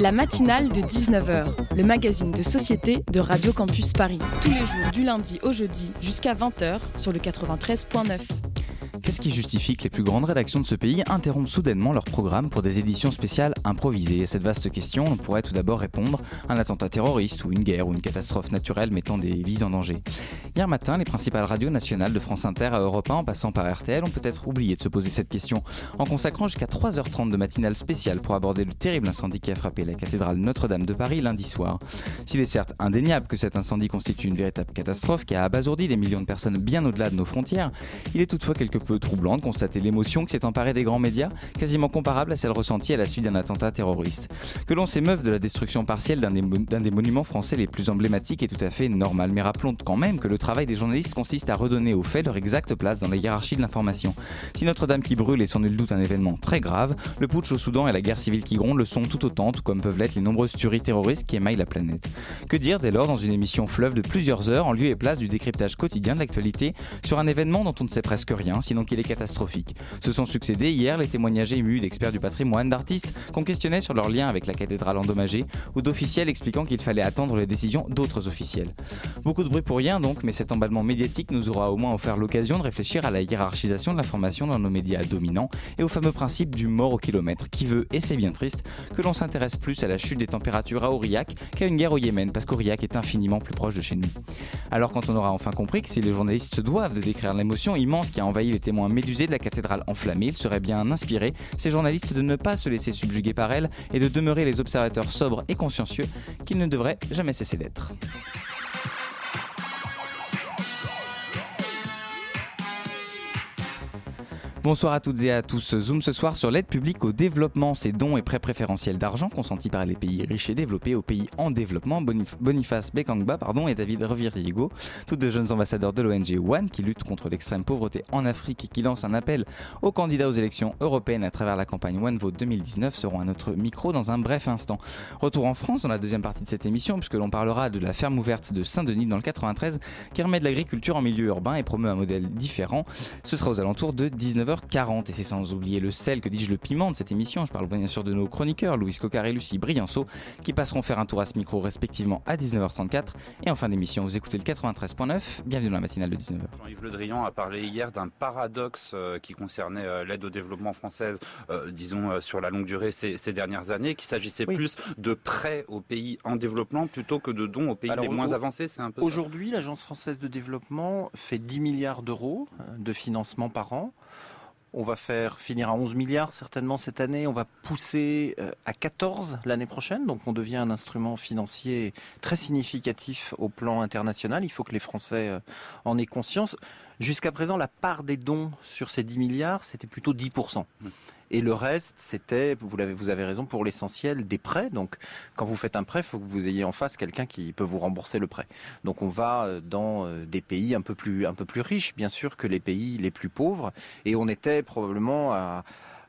La matinale de 19h, le magazine de société de Radio Campus Paris. Tous les jours du lundi au jeudi jusqu'à 20h sur le 93.9. Qu'est-ce qui justifie que les plus grandes rédactions de ce pays interrompent soudainement leur programme pour des éditions spéciales improvisées? À cette vaste question, on pourrait tout d'abord répondre un attentat terroriste ou une guerre ou une catastrophe naturelle mettant des vies en danger. Hier matin, les principales radios nationales de France Inter à Europe 1 en passant par RTL ont peut-être oublié de se poser cette question en consacrant jusqu'à 3h30 de matinale spéciale pour aborder le terrible incendie qui a frappé la cathédrale Notre-Dame de Paris lundi soir. S'il est certes indéniable que cet incendie constitue une véritable catastrophe qui a abasourdi des millions de personnes bien au-delà de nos frontières, il est toutefois quelque peu troublant de constater l'émotion qui s'est emparée des grands médias, quasiment comparable à celle ressentie à la suite d'un attentat terroriste. Que l'on s'émeuve de la destruction partielle d'un des, des, monuments français les plus emblématiques est tout à fait normal, mais rappelons quand même que le travail des journalistes consiste à redonner aux faits leur exacte place dans la hiérarchie de l'information. Si Notre-Dame qui brûle est sans nul doute un événement très grave, le putsch au Soudan et la guerre civile qui gronde le sont tout autant, tout comme peuvent l'être les nombreuses tueries terroristes qui émaillent la planète. Que dire dès lors dans une émission fleuve de plusieurs heures en lieu et place du décryptage quotidien de l'actualité sur un événement dont on ne sait presque rien, sinon qu'il est catastrophique. Se sont succédés hier les témoignages émus d'experts du patrimoine, d'artistes qu'on questionnait sur leur lien avec la cathédrale endommagée, ou d'officiels expliquant qu'il fallait attendre les décisions d'autres officiels. Beaucoup de bruit pour rien donc, mais cet emballement médiatique nous aura au moins offert l'occasion de réfléchir à la hiérarchisation de l'information dans nos médias dominants et au fameux principe du mort au kilomètre qui veut, et c'est bien triste, que l'on s'intéresse plus à la chute des températures à Aurillac qu'à une guerre au Yémen, parce qu'Aurillac est infiniment plus proche de chez nous. Alors quand on aura enfin compris que si les journalistes se doivent de décrire l'émotion immense qui a envahi les témoins médusés de la cathédrale enflammée, il serait bien inspiré ces journalistes de ne pas se laisser subjuguer par elle et de demeurer les observateurs sobres et consciencieux qu'ils ne devraient jamais cesser d'être. Bonsoir à toutes et à tous. Zoom ce soir sur l'aide publique au développement, ces dons et prêts préférentiels d'argent consentis par les pays riches et développés aux pays en développement. Boniface Bekangba pardon, et David Reviriego, tous deux jeunes ambassadeurs de l'ONG One qui luttent contre l'extrême pauvreté en Afrique et qui lancent un appel aux candidats aux élections européennes à travers la campagne One Vote 2019 seront à notre micro dans un bref instant. Retour en France dans la deuxième partie de cette émission puisque l'on parlera de la ferme ouverte de Saint-Denis dans le 93 qui remet de l'agriculture en milieu urbain et promeut un modèle différent. Ce sera aux alentours de 19h 40 et c'est sans oublier le sel, que dis-je, le piment de cette émission. Je parle bien sûr de nos chroniqueurs, Louis Cocar et Lucie Brianceau, qui passeront faire un tour à ce micro respectivement à 19h34. Et en fin d'émission, vous écoutez le 93.9. Bienvenue dans la matinale de 19h. Jean-Yves Le Drian a parlé hier d'un paradoxe euh, qui concernait euh, l'aide au développement française, euh, disons, sur la longue durée ces, dernières années, qu'il s'agissait plus de prêts aux pays en développement plutôt que de dons aux pays les moins avancés. C'est un peu Aujourd'hui, l'Agence française de développement fait 10 milliards d'euros de financement par an. On va faire finir à 11 milliards certainement cette année. On va pousser euh, à 14 l'année prochaine. Donc on devient un instrument financier très significatif au plan international. Il faut que les Français euh, en aient conscience. Jusqu'à présent, la part des dons sur ces 10 milliards, c'était plutôt 10%. Et le reste, c'était, vous, avez, vous avez raison, pour l'essentiel, des prêts. Donc, quand vous faites un prêt, il faut que vous ayez en face quelqu'un qui peut vous rembourser le prêt. Donc, on va euh, dans euh, des pays un peu plus, un peu plus riches, bien sûr, que les pays les plus pauvres. Et on était probablement à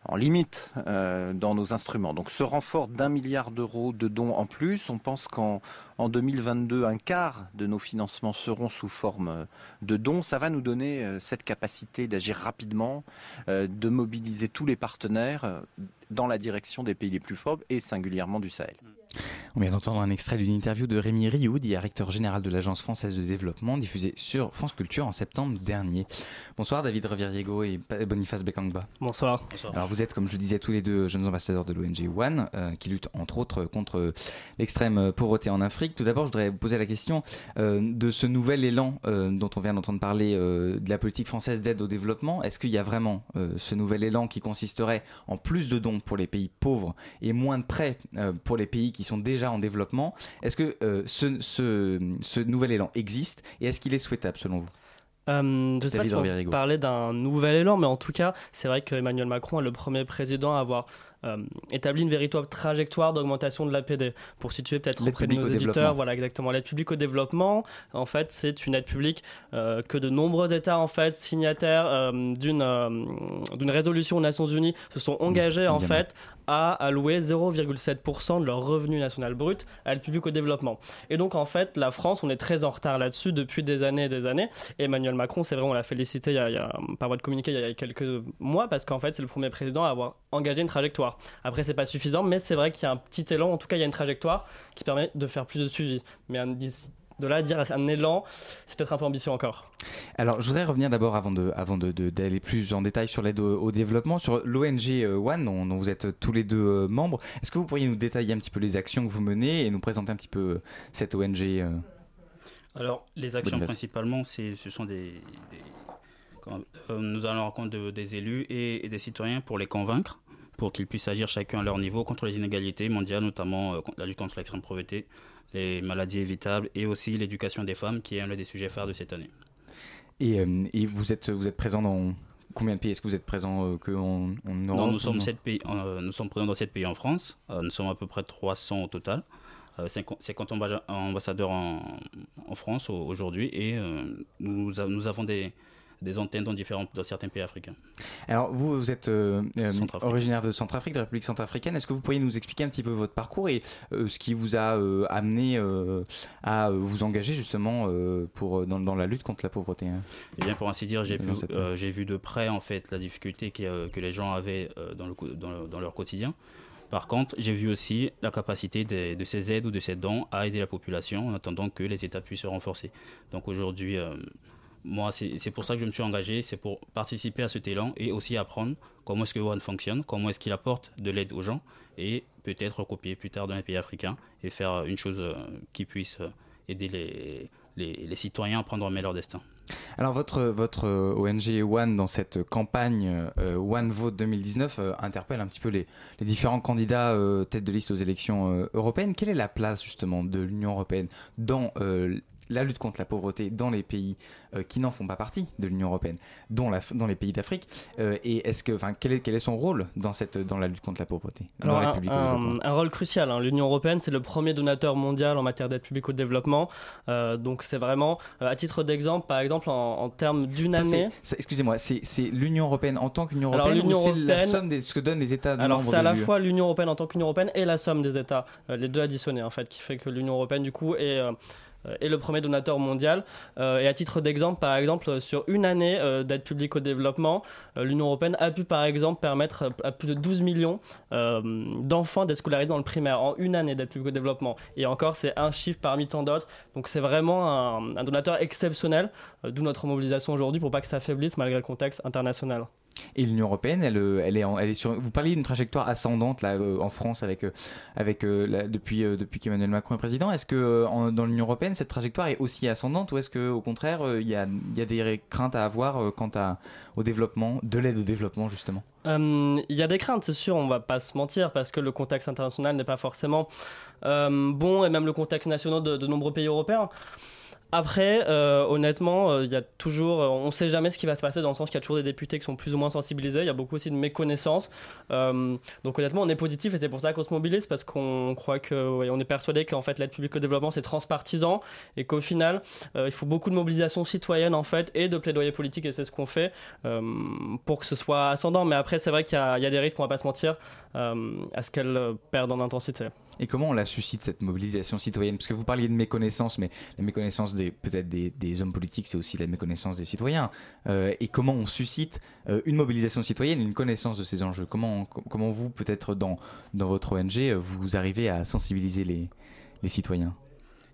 en limite euh, dans nos instruments. Donc ce renfort d'un milliard d'euros de dons en plus, on pense qu'en en 2022, un quart de nos financements seront sous forme euh, de dons. Ça va nous donner euh, cette capacité d'agir rapidement, de mobiliser tous les partenaires dans la direction des pays les plus pauvres et singulièrement du Sahel. On vient d'entendre un extrait d'une interview de Rémi Rioux, directeur général de l'Agence française de développement, diffusée sur France Culture en septembre dernier. Bonsoir David Reviriego et Boniface Bekangba. Bonsoir. Alors vous êtes, comme je le disais, tous les deux jeunes ambassadeurs de l'ONG One, euh, qui luttent entre autres contre l'extrême pauvreté en Afrique. Tout d'abord, je voudrais poser la question euh, de ce nouvel élan euh, dont on vient d'entendre parler de la politique française d'aide au développement. Est-ce qu'il y a vraiment ce nouvel élan qui consisterait en plus de dons pour les pays pauvres et moins de prêts pour les pays qui sont déjà en développement. Est-ce que euh, ce, ce, nouvel élan existe et est-ce qu'il est souhaitable selon vous? Euh, je sais pas si on parler d'un nouvel élan, mais en tout cas, c'est vrai qu'Emmanuel Macron est le premier président à avoir euh, établi une véritable trajectoire d'augmentation de l'APD. Pour situer peut-être auprès de nos éditeurs, voilà exactement l'aide publique au développement. En fait, c'est une aide publique euh, que de nombreux États en fait signataires euh, d'une d'une résolution aux Nations Unies se sont mmh, engagés en fait à allouer 0,7% de leur revenu national brut à l'aide publique au développement. Et donc en fait, la France, on est très en retard là-dessus depuis des années et des années. Emmanuel Macron, c'est vrai, on l'a félicité il y a, par voie de communiqué il y a quelques mois parce qu'en fait, c'est le premier président à avoir engagé une trajectoire. Trajectoire. Après, c'est pas suffisant, mais c'est vrai qu'il y a un petit élan. En tout cas, il y a une trajectoire qui permet de faire plus de suivi. Mais de là dire un élan, c'est peut-être un peu ambitieux encore. Alors, je voudrais revenir d'abord avant de, avant d'aller plus en détail sur l'aide au, développement, sur l'ONG euh, One, dont, vous êtes tous les deux euh, membres. Est-ce que vous pourriez nous détailler un petit peu les actions que vous menez et nous présenter un petit peu euh, cette ONG Alors, les actions principalement, c'est, ce sont des, nous allons rencontrer des élus et, des citoyens pour les convaincre pour qu'ils puissent agir chacun à leur niveau contre les inégalités mondiales, notamment la lutte contre l'extrême pauvreté, les maladies évitables et aussi l'éducation des femmes, qui est un des sujets phares de cette année. Et, euh, et vous, êtes, vous êtes présent dans combien de pays? Est-ce que vous êtes présent euh, que en, Europe nous sommes, pays, euh, nous sommes présents dans 7 pays en France. nous sommes à peu près 300 au total. 50 ambassadeurs en, en France aujourd'hui et nous, nous avons des, des antennes dans, différents, dans certains pays africains. Alors, vous, vous êtes euh, euh, originaire de Centrafrique, de la République centrafricaine. Est-ce que vous pourriez nous expliquer un petit peu votre parcours et euh, ce qui vous a amené à vous engager justement pour, dans, dans, la lutte contre la pauvreté hein? Eh bien, pour ainsi dire, j'ai j'ai vu de près en fait la difficulté que les gens avaient dans, le, dans, dans leur quotidien. Par contre, j'ai vu aussi la capacité de, de, ces aides ou de ces dons à aider la population en attendant que les États puissent se renforcer. Donc aujourd'hui, moi, c'est pour ça que je me suis engagé, c'est pour participer à cet élan et aussi apprendre comment est-ce que One fonctionne, comment est-ce qu'il apporte de l'aide aux gens et peut-être recopier plus tard dans les pays africains et faire une chose euh, qui puisse euh, aider les, les, citoyens à prendre en main leur destin. Alors votre, votre euh, ONG One dans cette campagne One Vote 2019 interpelle un petit peu les, les différents candidats tête de liste aux élections européennes. Quelle est la place justement de l'Union européenne dans la lutte contre la pauvreté dans les pays euh, qui n'en font pas partie de l'Union européenne, dont la, dans les pays d'Afrique. Euh, et est-ce que, enfin, quel est, quel est son rôle dans cette, dans la lutte contre la pauvreté dans un, un, rôle crucial. Hein. L'Union européenne, c'est le premier donateur mondial en matière d'aide publique au développement. Euh, donc c'est vraiment, à titre d'exemple, par exemple, en, termes d'une année. Excusez-moi, c'est l'Union européenne en tant qu'Union européenne ou c'est la somme de ce que donnent les États Alors c'est à la fois l'Union européenne en tant qu'Union européenne et la somme des États, les deux additionnés en fait, qui fait que l'Union européenne du coup est est le premier donateur mondial. Euh, et à titre d'exemple, par exemple, sur une année euh, d'aide publique au développement, l'Union européenne a pu par exemple permettre à plus de 12 millions d'enfants d'être scolarisés dans le primaire en une année d'aide publique au développement. Et encore, c'est un chiffre parmi tant d'autres. Donc c'est vraiment un, un, donateur exceptionnel, d'où notre mobilisation aujourd'hui pour pas que ça affaiblisse malgré le contexte international. Et l'Union européenne, elle, euh, est, elle est sur. Vous parliez d'une trajectoire ascendante là euh, en France avec, euh, avec depuis depuis qu'Emmanuel Macron est président. Est-ce que dans l'Union européenne cette trajectoire est aussi ascendante ou est-ce que au contraire il y a, y a des craintes à avoir quant à, au développement, de l'aide au développement justement? Il y a des craintes, c'est sûr. On va pas se mentir parce que le contexte international n'est pas forcément bon et même le contexte national de, de nombreux pays européens. Après, euh, honnêtement, euh, il y a toujours, euh, on ne sait jamais ce qui va se passer dans le sens qu'il y a toujours des députés qui sont plus ou moins sensibilisés. Il y a beaucoup aussi de méconnaissance. donc honnêtement, on est positif et c'est pour ça qu'on se mobilise parce qu'on croit que, on est persuadé qu'en fait l'aide publique au développement c'est transpartisan et qu'au final, il faut beaucoup de mobilisation citoyenne en fait et de plaidoyer politique et c'est ce qu'on fait pour que ce soit ascendant. Mais après, c'est vrai qu'il y, y, a des risques, on va pas se mentir, à ce qu'elle perde en intensité. Et comment on la suscite cette mobilisation citoyenne? Parce que vous parliez de méconnaissance, mais la méconnaissance des peut-être des, hommes politiques, c'est aussi la méconnaissance des citoyens. Euh, et comment on suscite euh, une mobilisation citoyenne, une connaissance de ces enjeux? Comment vous peut-être dans dans votre ONG vous arrivez à sensibiliser les les citoyens?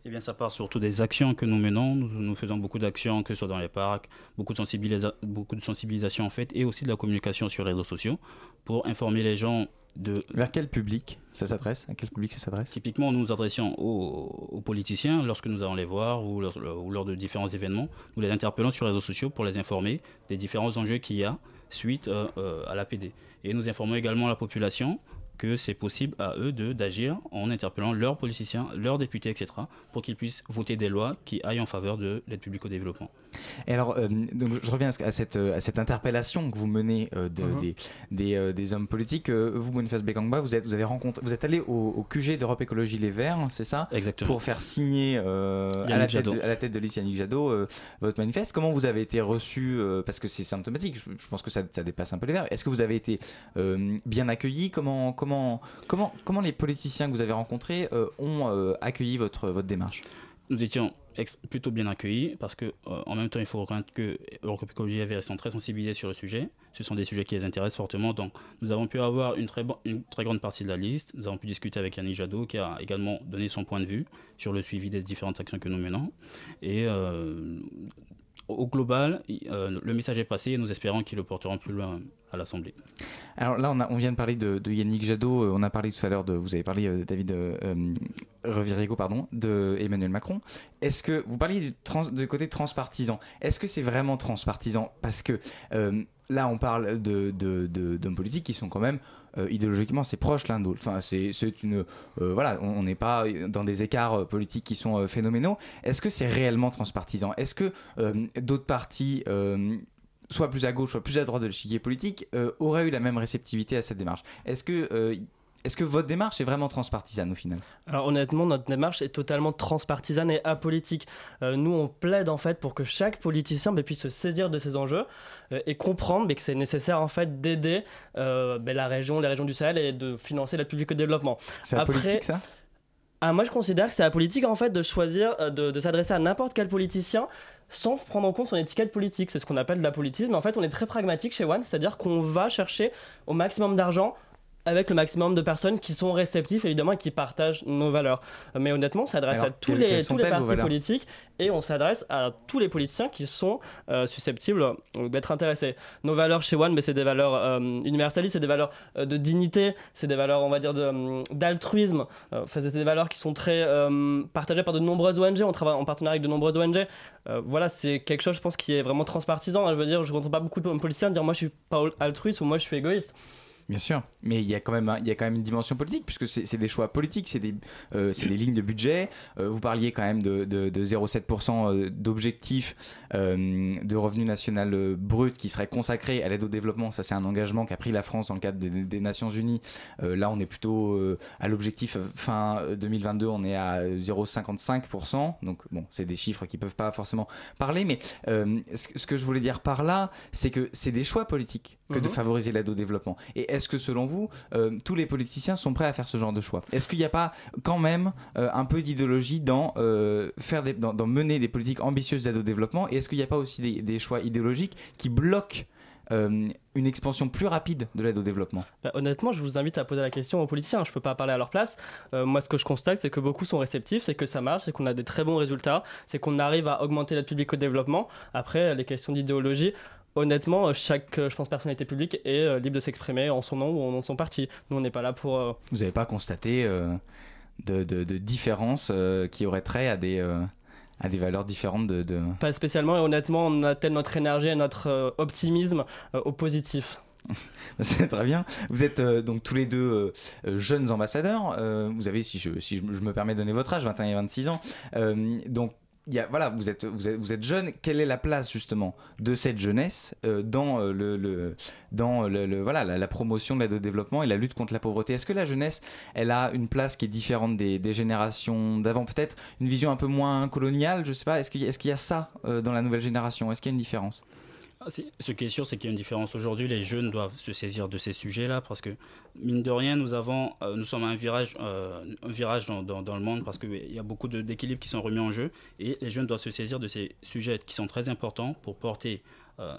Eh bien, ça part surtout des actions que nous menons. Nous, faisons beaucoup d'actions, que ce soit dans les parcs, beaucoup de, beaucoup de sensibilisation en fait, et aussi de la communication sur les réseaux sociaux pour informer les gens vers quel public ça s'adresse À quel public ça s'adresse? Typiquement, nous nous adressons aux, politiciens lorsque nous allons les voir ou lors, de différents événements. Nous les interpellons sur les réseaux sociaux pour les informer des différents enjeux qu'il y a suite euh, euh, à. Et nous informons également la population que c'est possible à eux de d'agir en interpellant leurs politiciens, leurs députés, etc., pour qu'ils puissent voter des lois qui aillent en faveur de l'aide publique au développement. Et alors, euh, donc je reviens à cette, à cette interpellation que vous menez euh, de, mhm. des, des, euh, des, hommes politiques. vous, Boniface Bekangba, vous êtes, vous avez rencontré, vous êtes allé au, QG d'Europe Écologie Les Verts, c'est ça? Exactement. Pour faire signer à la, tête de, à, la tête de, Yannick Jadot votre manifeste. Comment vous avez été reçu Parce que c'est symptomatique, je, pense que ça, ça, dépasse un peu les Verts. Est-ce que vous avez été bien accueilli? Comment, comment, comment, les politiciens que vous avez rencontrés ont accueilli votre, démarche? Nous étions plutôt bien accueillis parce que en même temps, il faut reconnaître que Écologie et sont très sensibilisés sur le sujet. Ce sont des sujets qui les intéressent fortement. Donc, nous avons pu avoir une très, une très grande partie de la liste. Nous avons pu discuter avec Yannick Jadot qui a également donné son point de vue sur le suivi des différentes actions que nous menons. Et au global, euh, le message est passé et nous espérons qu'ils le porteront plus loin à l'Assemblée. Alors là, on, vient de parler de, Yannick Jadot, euh, on a parlé tout à l'heure de, vous avez parlé, euh, David Revirigo, pardon, de Emmanuel Macron. Est-ce que, vous parliez du, côté transpartisan, est-ce que c'est vraiment transpartisan? Parce que là, on parle d'hommes de, de, politiques qui sont quand même euh, idéologiquement c'est proche l'un de. Enfin, c'est une euh, voilà, on n'est pas dans des écarts euh, politiques qui sont phénoménaux. Est-ce que c'est réellement transpartisan? Est-ce que d'autres partis soit plus à gauche, soit plus à droite de l'échiquier politique, auraient eu la même réceptivité à cette démarche? Est-ce que est-ce que votre démarche est vraiment transpartisane au final? Alors honnêtement, notre démarche est totalement transpartisane et apolitique. Euh, nous, on plaide en fait pour que chaque politicien bah, puisse se saisir de ces enjeux euh, et comprendre bah, que c'est nécessaire en fait d'aider euh, bah, la région, les régions du Sahel et de financer l'aide publique au développement. C'est apolitique ça? Ah, moi, je considère que c'est apolitique en fait de choisir de, de s'adresser à n'importe quel politicien sans prendre en compte son étiquette politique. C'est ce qu'on appelle de la politique. Mais en fait, on est très pragmatique chez One, c'est-à-dire qu'on va chercher au maximum d'argent avec le maximum de personnes qui sont réceptifs évidemment et qui partagent nos valeurs. Mais honnêtement, on s'adresse à tous les, tous les partis politiques et on s'adresse à tous les politiciens qui sont euh, susceptibles euh, d'être intéressés. Nos valeurs chez One, mais c'est des valeurs euh, universalistes, c'est des valeurs de dignité, c'est des valeurs, on va dire, d'altruisme. Enfin, c'est des valeurs qui sont très partagées par de nombreuses ONG. On travaille en partenariat avec de nombreuses ONG. voilà, c'est quelque chose, je pense, qui est vraiment transpartisan. Je veux dire, je ne rencontre pas beaucoup de politiciens dire moi je suis pas altruiste ou moi je suis égoïste. Bien sûr, mais il y a quand même, il y a quand même une dimension politique puisque c'est des choix politiques, c'est des, euh, des lignes de budget. Euh, vous parliez quand même de, de, de 0,7% euh, d'objectif de revenu national brut qui serait consacré à l'aide au développement. Ça, c'est un engagement qu'a pris la France dans le cadre des, Nations Unies. là, on est plutôt à l'objectif fin 2022, on est à 0,55%. Donc bon, c'est des chiffres qui peuvent pas forcément parler, mais ce, que je voulais dire par là, c'est que c'est des choix politiques que de mhm. favoriser l'aide au développement. Et est-ce que selon vous, euh, tous les politiciens sont prêts à faire ce genre de choix? Est-ce qu'il n'y a pas quand même euh, un peu d'idéologie dans, euh, faire dans, mener des politiques ambitieuses d'aide au développement? Et est-ce qu'il n'y a pas aussi des, choix idéologiques qui bloquent une expansion plus rapide de l'aide au développement? Bah, Honnêtement, je vous invite à poser la question aux politiciens. Je ne peux pas parler à leur place. moi, ce que je constate, c'est que beaucoup sont réceptifs, c'est que ça marche, c'est qu'on a des très bons résultats, c'est qu'on arrive à augmenter l'aide publique au développement. Après, les questions d'idéologie, honnêtement, chaque, euh, je pense, personnalité publique est euh, libre de s'exprimer en son nom ou en nom de son parti. Nous, on n'est pas là pour. Euh, Vous n'avez pas constaté de, de, de, différences qui auraient trait à des à des valeurs différentes de, de, Pas spécialement, et honnêtement, on attelle notre énergie et notre optimisme au positif. C'est très bien. Vous êtes donc tous les deux jeunes ambassadeurs. vous avez, si, je, si je, me permets de donner votre âge, 21 et 26 ans. donc voilà, vous êtes, jeune. Quelle est la place justement de cette jeunesse euh, dans euh, le, dans le, voilà la, promotion de l'aide au développement et la lutte contre la pauvreté? Est-ce que la jeunesse, elle a une place qui est différente des, générations d'avant? Peut-être une vision un peu moins coloniale, je sais pas. Est-ce qu'il qu'il y a ça euh, dans la nouvelle génération? Est-ce qu'il y a une différence? Ce qui est sûr, c'est qu'il y a une différence. Aujourd'hui, les jeunes doivent se saisir de ces sujets-là parce que, mine de rien, nous, avons, euh, nous sommes à un virage, euh, dans, le monde parce qu'il y a beaucoup d'équilibres qui sont remis en jeu et les jeunes doivent se saisir de ces sujets qui sont très importants pour porter euh,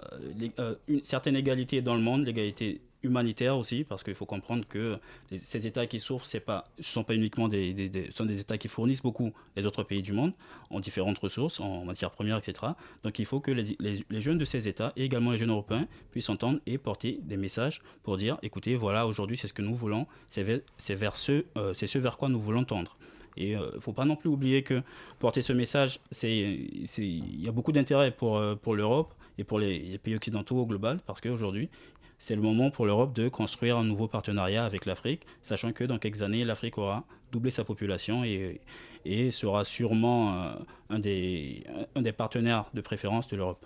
une certaine égalité dans le monde, l'égalité humanitaire aussi, parce qu'il faut comprendre que ces États qui souffrent, ce ne sont pas uniquement des, sont des États qui fournissent beaucoup les autres pays du monde en différentes ressources, en matières premières, etc. Donc il faut que les, jeunes de ces États et également les jeunes européens puissent entendre et porter des messages pour dire, écoutez, voilà, aujourd'hui c'est ce que nous voulons, c'est vers, ce, euh, c'est ce vers quoi nous voulons tendre. Et il euh, ne faut pas non plus oublier que porter ce message, il y a beaucoup d'intérêt pour, euh, pour l'Europe et pour les, les, pays occidentaux au global, parce qu'aujourd'hui, c'est le moment pour l'Europe de construire un nouveau partenariat avec l'Afrique, sachant que dans quelques années, l'Afrique aura doublé sa population et, sera sûrement euh, un, des, partenaires de préférence de l'Europe.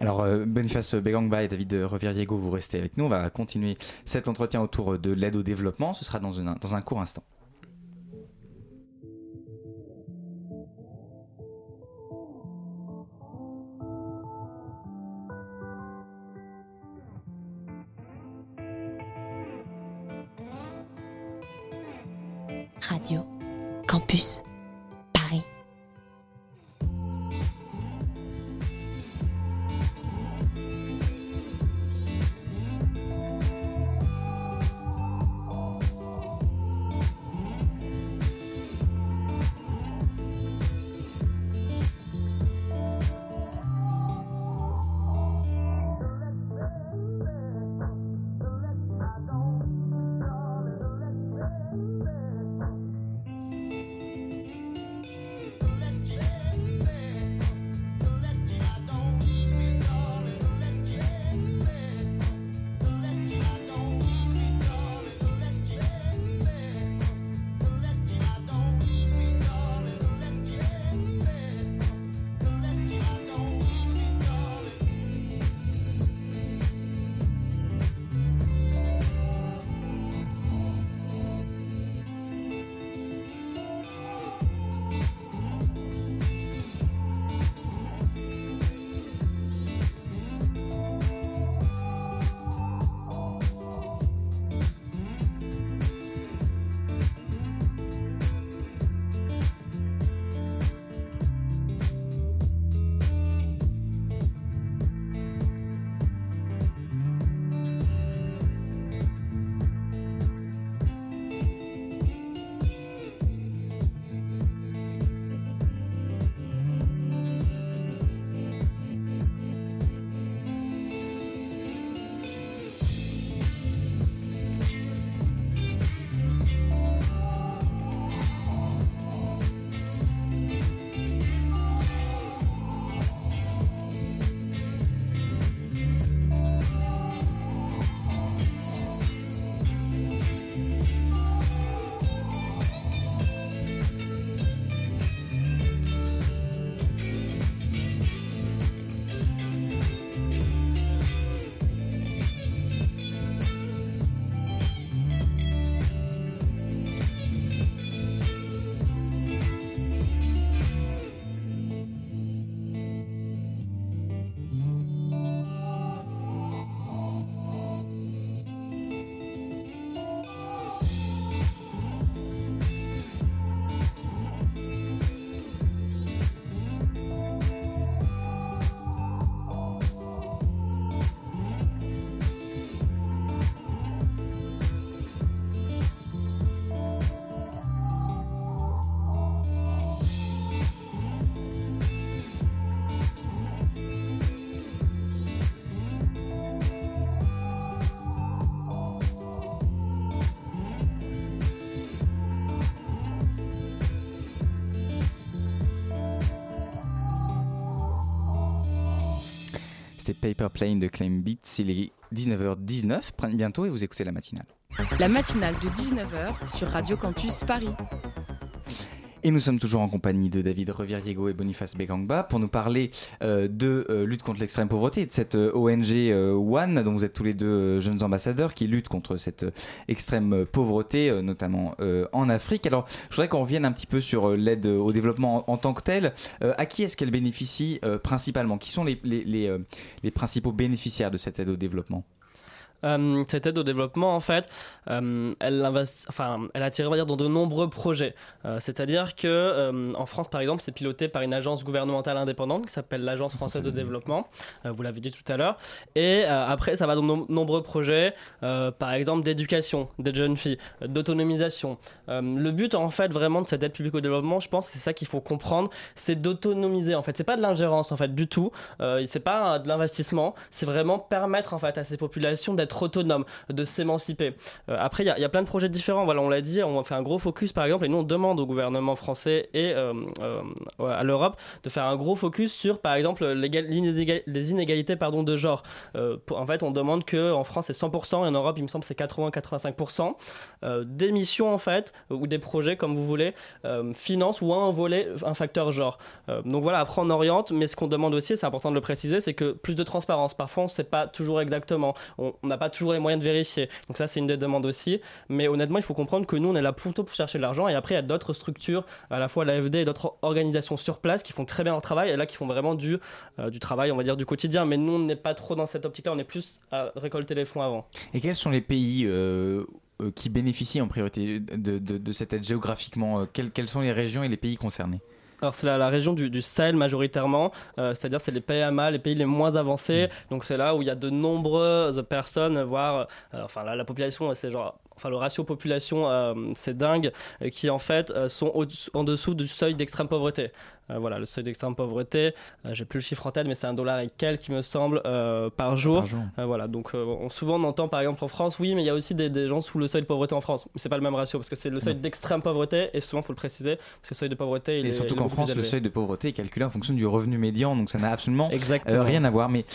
Alors, euh, Boniface Begangba et David Reviriego, vous restez avec nous. On va continuer cet entretien autour de l'aide au développement. Ce sera dans un court instant. Radio Campus c'était Paper Plane de Claim Beats. Il est 19h19, bientôt, et vous écoutez la matinale. La matinale de 19h sur Radio Campus Paris. Et nous sommes toujours en compagnie de David Reviriego et Boniface Begangba pour nous parler euh, de euh, lutte contre l'extrême pauvreté et de cette euh, ONG One dont vous êtes tous les deux jeunes ambassadeurs qui luttent contre cette extrême pauvreté, notamment en Afrique. Alors, je voudrais qu'on revienne un petit peu sur l'aide au développement en, tant que telle. à qui est-ce qu'elle bénéficie principalement? Qui sont les principaux bénéficiaires de cette aide au développement? Euh, cette aide au développement, en fait, euh, elle, enfin, elle a tiré, on va dire, dans de nombreux projets. Euh, c'est-à-dire que en France, par exemple, c'est piloté par une agence gouvernementale indépendante qui s'appelle l'Agence française de développement. vous l'avez dit tout à l'heure. Et après, ça va dans de nombreux projets, par exemple d'éducation des jeunes filles, d'autonomisation. le but, en fait, vraiment de cette aide publique au développement, je pense, c'est ça qu'il faut comprendre, c'est d'autonomiser. En fait, c'est pas de l'ingérence, en fait, du tout. c'est pas de l'investissement. C'est vraiment permettre, en fait, à ces populations d'être autonome, de s'émanciper. Euh, après, il y, a plein de projets différents. Voilà, on l'a dit, on fait un gros focus par exemple, et nous on demande au gouvernement français et euh, euh, à l'Europe de faire un gros focus sur par exemple les inégalités pardon, de genre. en fait, on demande que en France c'est 100% et en Europe il me semble c'est 80-85%. des missions en fait, ou des projets comme vous voulez, financent ou un volet, un facteur genre. donc voilà, après on oriente, mais ce qu'on demande aussi, c'est important de le préciser, c'est que plus de transparence. Parfois on ne pas toujours exactement. On n'a pas toujours les moyens de vérifier. Donc ça, c'est une des demandes aussi. Mais honnêtement, il faut comprendre que nous, on est là plutôt pour chercher de l'argent. Et après, il y a d'autres structures, à la fois l'AFD et d'autres organisations sur place qui font très bien leur travail et là qui font vraiment du, euh, du travail, on va dire, du quotidien. Mais nous, on n'est pas trop dans cette optique-là. On est plus à récolter les fonds avant. Et quels sont les pays euh, euh, qui bénéficient en priorité de, de, cette aide géographiquement quelles, quelles sont les régions et les pays concernés? Alors c'est la, région du, Sahel majoritairement, c'est-à-dire c'est les PMA, les pays les moins avancés. Mm. Donc c'est là où il y a de nombreuses personnes, voire, enfin la population c'est genre enfin le ratio population, euh, c'est dingue, euh, qui en fait euh, sont en dessous du seuil d'extrême pauvreté. voilà, le seuil d'extrême pauvreté, j'ai plus le chiffre en tête, mais c'est un dollar et quelques, qui me semble, par jour. voilà, donc on, souvent on entend par exemple en France, oui, mais il y a aussi des, gens sous le seuil de pauvreté en France. Mais c'est pas le même ratio, parce que c'est le seuil d'extrême pauvreté, et souvent il faut le préciser, parce que le seuil de pauvreté, il et surtout qu'en France, le seuil de pauvreté est calculé en fonction du revenu médian, donc ça n'a absolument rien à voir. Mais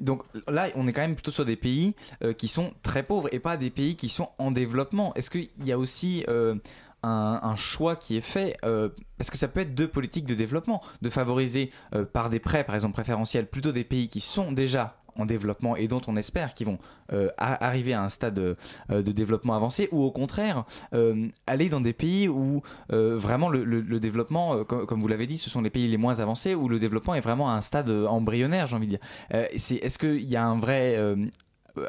donc là, on est quand même plutôt sur des pays qui sont très pauvres et pas des pays qui sont en développement. Est-ce qu'il y a aussi euh, un, choix qui est fait euh, Parce que ça peut être deux politiques de développement, de favoriser euh, par des prêts, par exemple préférentiels, plutôt des pays qui sont déjà en développement et dont on espère qu'ils vont arriver à un stade de développement avancé, ou au contraire aller dans des pays où vraiment le, développement, comme, vous l'avez dit, ce sont les pays les moins avancés, où le développement est vraiment à un stade embryonnaire, j'ai envie de dire. Est-ce qu'il y a un vrai euh,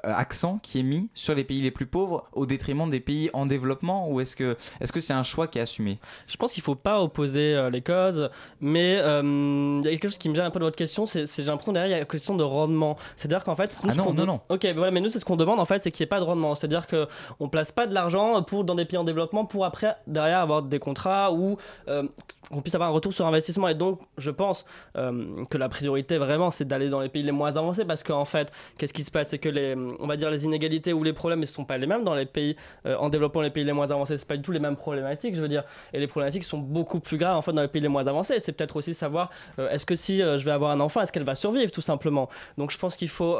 accent qui est mis sur les pays les plus pauvres au détriment des pays en développement ou est-ce que est-ce que c'est un choix qui est assumé? Je pense qu'il faut pas opposer euh, les causes, mais euh, il y a quelque chose qui me gêne un peu de votre question, c'est j'ai l'impression derrière il y a une question de rendement. C'est-à-dire qu'en fait, nous, ah non, non, non. Ok, voilà, mais nous c'est ce qu'on demande en fait, c'est qu'il n'y ait pas de rendement. C'est-à-dire que on place pas de l'argent pour dans des pays en développement pour après derrière avoir des contrats ou qu'on puisse avoir un retour sur investissement. Et donc, je pense que la priorité vraiment, c'est d'aller dans les pays les moins avancés parce qu'en fait, qu'est-ce qui se passe, c'est que les on va dire, les inégalités ou les problèmes ne sont pas les mêmes dans les pays euh, en développement, les pays les moins avancés, c'est pas du tout les mêmes problématiques, je veux dire. Et les problématiques sont beaucoup plus graves en fait dans les pays les moins avancés. C'est peut-être aussi savoir euh, est-ce que si euh, je vais avoir un enfant, est-ce qu'elle va survivre tout simplement. Donc je pense qu'il faut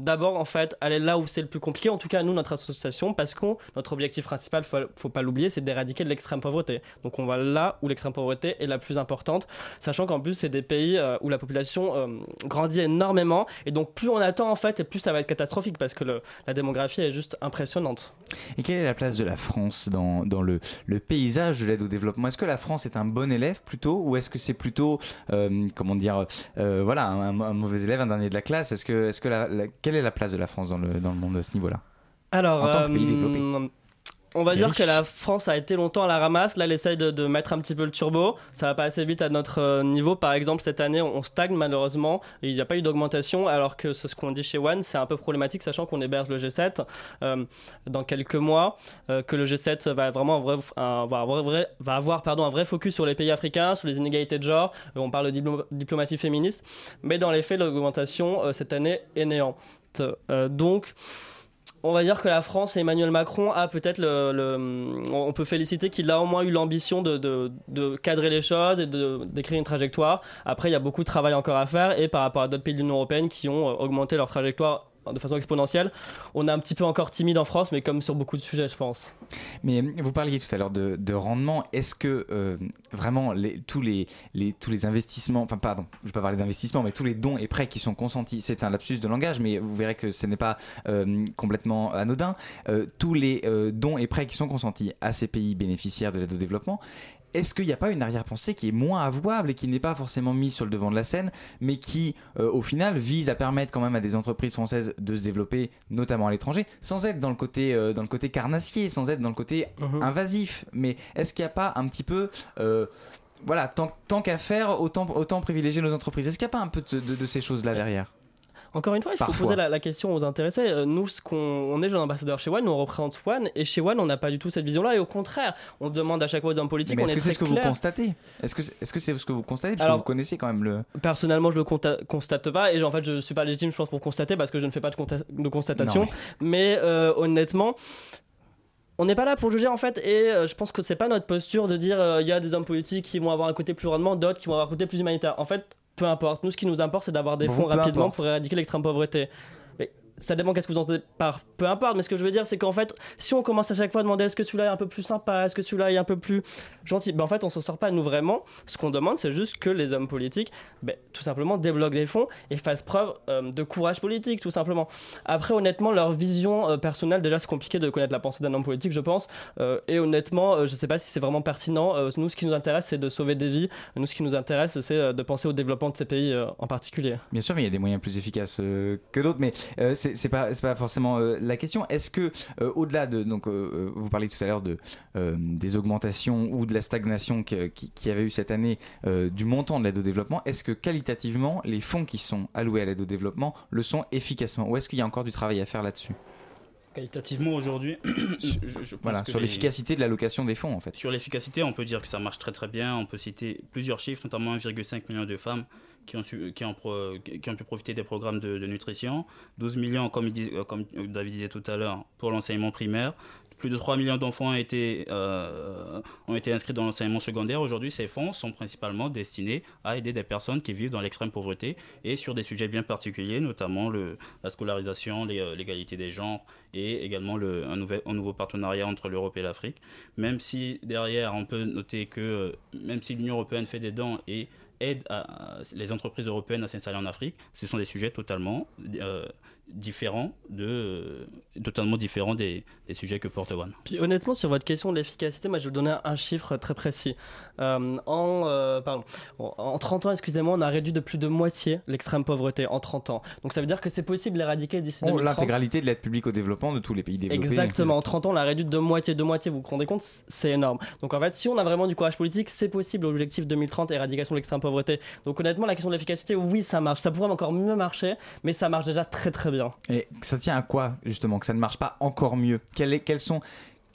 d'abord en fait aller là où c'est le plus compliqué. En tout cas, nous notre association, parce que notre objectif principal, faut, faut pas l'oublier, c'est d'éradiquer l'extrême pauvreté. Donc on va là où l'extrême pauvreté est la plus importante, sachant qu'en plus c'est des pays où la population grandit énormément et donc plus on attend en fait et plus ça va être catastrophique parce que la démographie est juste impressionnante. Et quelle est la place de la France dans, le, paysage de l'aide au développement? Est-ce que la France est un bon élève plutôt ou est-ce que c'est plutôt, euh, comment dire, euh, voilà, un, mauvais élève, un dernier de la classe? Est-ce que, est-ce que la, quelle est la place de la France dans le, dans le monde à ce niveau-là? Alors, en tant que pays développé. euh, on va dire que la France a été longtemps à la ramasse. Là, elle essaye de, mettre un petit peu le turbo. Ça va pas assez vite à notre euh, niveau. Par exemple, cette année, on stagne malheureusement. Il n'y a pas eu d'augmentation, alors que ce qu'on dit chez One, c'est un peu problématique, sachant qu'on héberge le G7 euh, dans quelques mois, euh, que le G7 va vraiment va avoir pardon, un vrai focus sur les pays africains, sur les inégalités de genre. on parle de diplomatie féministe, mais dans les faits, l'augmentation cette année est néante. donc on va dire que la France et Emmanuel Macron a peut-être le, on peut féliciter qu'il a au moins eu l'ambition de, cadrer les choses et d'écrire une trajectoire. Après, il y a beaucoup de travail encore à faire et par rapport à d'autres pays de l'Union européenne qui ont augmenté leur trajectoire de façon exponentielle. On est un petit peu encore timide en France, mais comme sur beaucoup de sujets, je pense. Mais vous parliez tout à l'heure de, rendement. Est-ce que euh, vraiment tous, les, investissements, enfin pardon, je ne vais pas parler d'investissement, mais tous les dons et prêts qui sont consentis, c'est un lapsus de langage, mais vous verrez que ce n'est pas euh, complètement anodin. Euh, tous les dons et prêts qui sont consentis à ces pays bénéficiaires de l'aide au développement, est-ce qu'il n'y a pas une arrière-pensée qui est moins avouable et qui n'est pas forcément mise sur le devant de la scène, mais qui, euh, au final, vise à permettre quand même à des entreprises françaises de se développer, notamment à l'étranger, sans être dans le côté, euh, dans le côté carnassier, sans être dans le côté mhm. invasif. Mais est-ce qu'il n'y a pas un petit peu euh, voilà, tant, qu'à faire, autant, autant privilégier nos entreprises? Est-ce qu'il n'y a pas un peu de ces choses-là derrière? Encore une fois, il faut poser la, question aux intéressés. Euh, nous, ce qu'on on est jeune ambassadeur chez One, nous on représente One, et chez One, on n'a pas du tout cette vision-là. Et au contraire, on demande à chaque fois aux hommes politiques. Mais est-ce que c'est ce que vous constatez? Est-ce que c'est ce que vous constatez? Parce que vous connaissez quand même le. Personnellement, je le constate pas, et en fait, je suis pas légitime, je pense, pour constater parce que je ne fais pas de, constatation. mais, euh, honnêtement on n'est pas là pour juger en fait et euh, je pense que c'est pas notre posture de dire il y a des hommes politiques qui vont avoir un côté plus rendement, d'autres qui vont avoir un côté plus humanitaire. En fait, peu importe. Nous, ce qui nous importe, c'est d'avoir des fonds rapidement pour éradiquer l'extrême pauvreté ça dépend qu'est-ce que vous entendez par peu importe, mais ce que je veux dire, c'est qu'en fait, si on commence à chaque fois à demander est-ce que celui-là est un peu plus sympa, est-ce que celui-là est un peu plus gentil, ben en fait, on s'en sort pas nous vraiment. Ce qu'on demande, c'est juste que les hommes politiques, ben, tout simplement, débloquent les fonds et fassent preuve euh, de courage politique, tout simplement. Après, honnêtement, leur vision euh, personnelle, déjà, c'est compliqué de connaître la pensée d'un homme politique, je pense. Euh, et honnêtement, je sais pas si c'est vraiment pertinent. nous, ce qui nous intéresse, c'est de sauver des vies. Nous, ce qui nous intéresse, c'est de penser au développement de ces pays en particulier. Bien sûr, mais il y a des moyens plus efficaces que d'autres, mais c'est pas, pas forcément euh, la question. Est-ce que, euh, au-delà de. Donc, euh, vous parliez tout à l'heure de, des augmentations ou de la stagnation qui, qui, avait eu cette année du montant de l'aide au développement, est-ce que qualitativement, les fonds qui sont alloués à l'aide au développement le sont efficacement? Ou est-ce qu'il y a encore du travail à faire là-dessus? Qualitativement aujourd'hui, voilà, sur l'efficacité de l'allocation des fonds en fait. Sur l'efficacité, on peut dire que ça marche très très bien. On peut citer plusieurs chiffres, notamment 1,5 million de femmes qui ont, pu profiter des programmes de, nutrition, 12 millions, comme, euh, comme David disait tout à l'heure, pour l'enseignement primaire, plus de 3 millions d'enfants ont été, euh, ont été inscrits dans l'enseignement secondaire. Aujourd'hui, ces fonds sont principalement destinés à aider des personnes qui vivent dans l'extrême pauvreté et sur des sujets bien particuliers, notamment la scolarisation, euh, l'égalité des genres et également le, un, un nouveau partenariat entre l'Europe et l'Afrique. Même si derrière, on peut noter que même si l'Union européenne fait des dons et aide les entreprises européennes à s'installer en Afrique, ce sont des sujets totalement euh, différents de euh, totalement différents des, des, sujets que porte One. Puis honnêtement sur votre question de l'efficacité, moi je vais vous donner un chiffre très précis. Euh, en euh, pardon, en 30 ans, excusez-moi, on a réduit de plus de moitié l'extrême pauvreté en 30 ans. Donc ça veut dire que c'est possible d'éradiquer d'ici 2030. L'intégralité de l'aide publique au développement de tous les pays développés. Exactement, en 30 ans, on l'a réduit de moitié, de moitié, vous vous rendez compte, c'est énorme. Donc en fait, si on a vraiment du courage politique, c'est possible l'objectif 2030 éradication de l'extrême pauvreté. Donc honnêtement, la question de l'efficacité, oui, ça marche. Ça pourrait encore mieux marcher, mais ça marche déjà très très bien. Et ça tient à quoi, justement, que ça ne marche pas encore mieux? Quels sont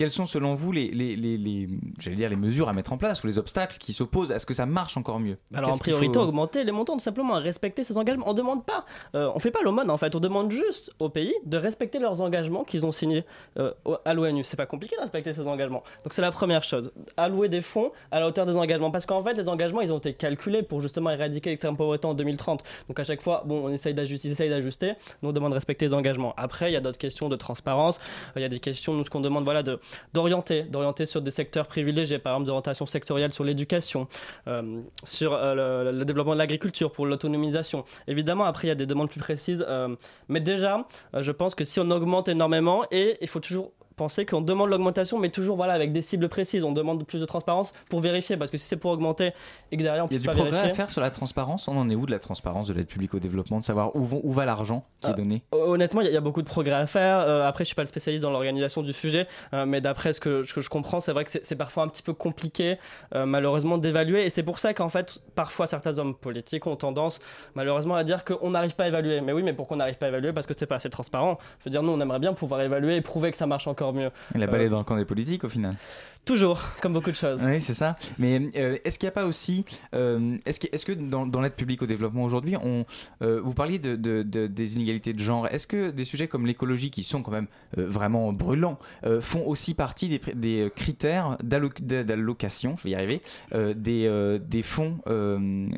quelles sont selon vous les, les, les, j'allais dire les mesures à mettre en place ou les obstacles qui s'opposent à ce que ça marche encore mieux? Alors en priorité, augmenter les montants, tout simplement, respecter ses engagements. On demande pas, euh, on fait pas l'aumône en fait, on demande juste aux pays de respecter leurs engagements qu'ils ont signés euh, à l'ONU. C'est pas compliqué de respecter ces engagements. Donc c'est la première chose, allouer des fonds à la hauteur des engagements, parce qu'en fait les engagements ils ont été calculés pour justement éradiquer l'extrême pauvreté en 2030. Donc à chaque fois, bon, on essaye d'ajuster, ils essayent d'ajuster, nous on demande de respecter les engagements. Après, il y a d'autres questions de transparence, il y a des questions, nous ce qu'on demande, voilà, de d'orienter, d'orienter sur des secteurs privilégiés, par exemple d'orientation sectorielle sur l'éducation, euh, sur euh, le, développement de l'agriculture, pour l'autonomisation. Évidemment, après, il y a des demandes plus précises, euh, mais déjà, je pense que si on augmente énormément, et il faut toujours penser qu'on demande l'augmentation, mais toujours voilà, avec des cibles précises. On demande plus de transparence pour vérifier, parce que si c'est pour augmenter et que derrière on puisse pas vérifier. Il y a du progrès à faire sur la transparence. On en est où de la transparence de l'aide publique au développement, de savoir où, vont, où va l'argent qui est ah, donné? Honnêtement, il y, a beaucoup de progrès à faire. Euh, après, je suis pas le spécialiste dans l'organisation du sujet, euh, mais d'après ce que, ce que, je comprends, c'est vrai que c'est parfois un petit peu compliqué, euh, malheureusement, d'évaluer. Et c'est pour ça qu'en fait, parfois, certains hommes politiques ont tendance, malheureusement, à dire qu'on n'arrive pas à évaluer. Mais oui, mais pourquoi on n'arrive pas à évaluer? Parce que c'est pas assez transparent. Je veux dire, nous, on aimerait bien pouvoir évaluer et prouver que ça marche encore encore mieux. La balle est dans le camp des politiques au final. Toujours, comme beaucoup de choses. Oui, c'est ça. Mais euh, est-ce qu'il n'y a pas aussi, euh, est-ce que, est que dans, dans l'aide publique au développement aujourd'hui, on, euh, vous parliez de, de, des inégalités de genre, est-ce que des sujets comme l'écologie, qui sont quand même vraiment brûlants, font aussi partie des, des critères d'allocation, je vais y arriver, des, des fonds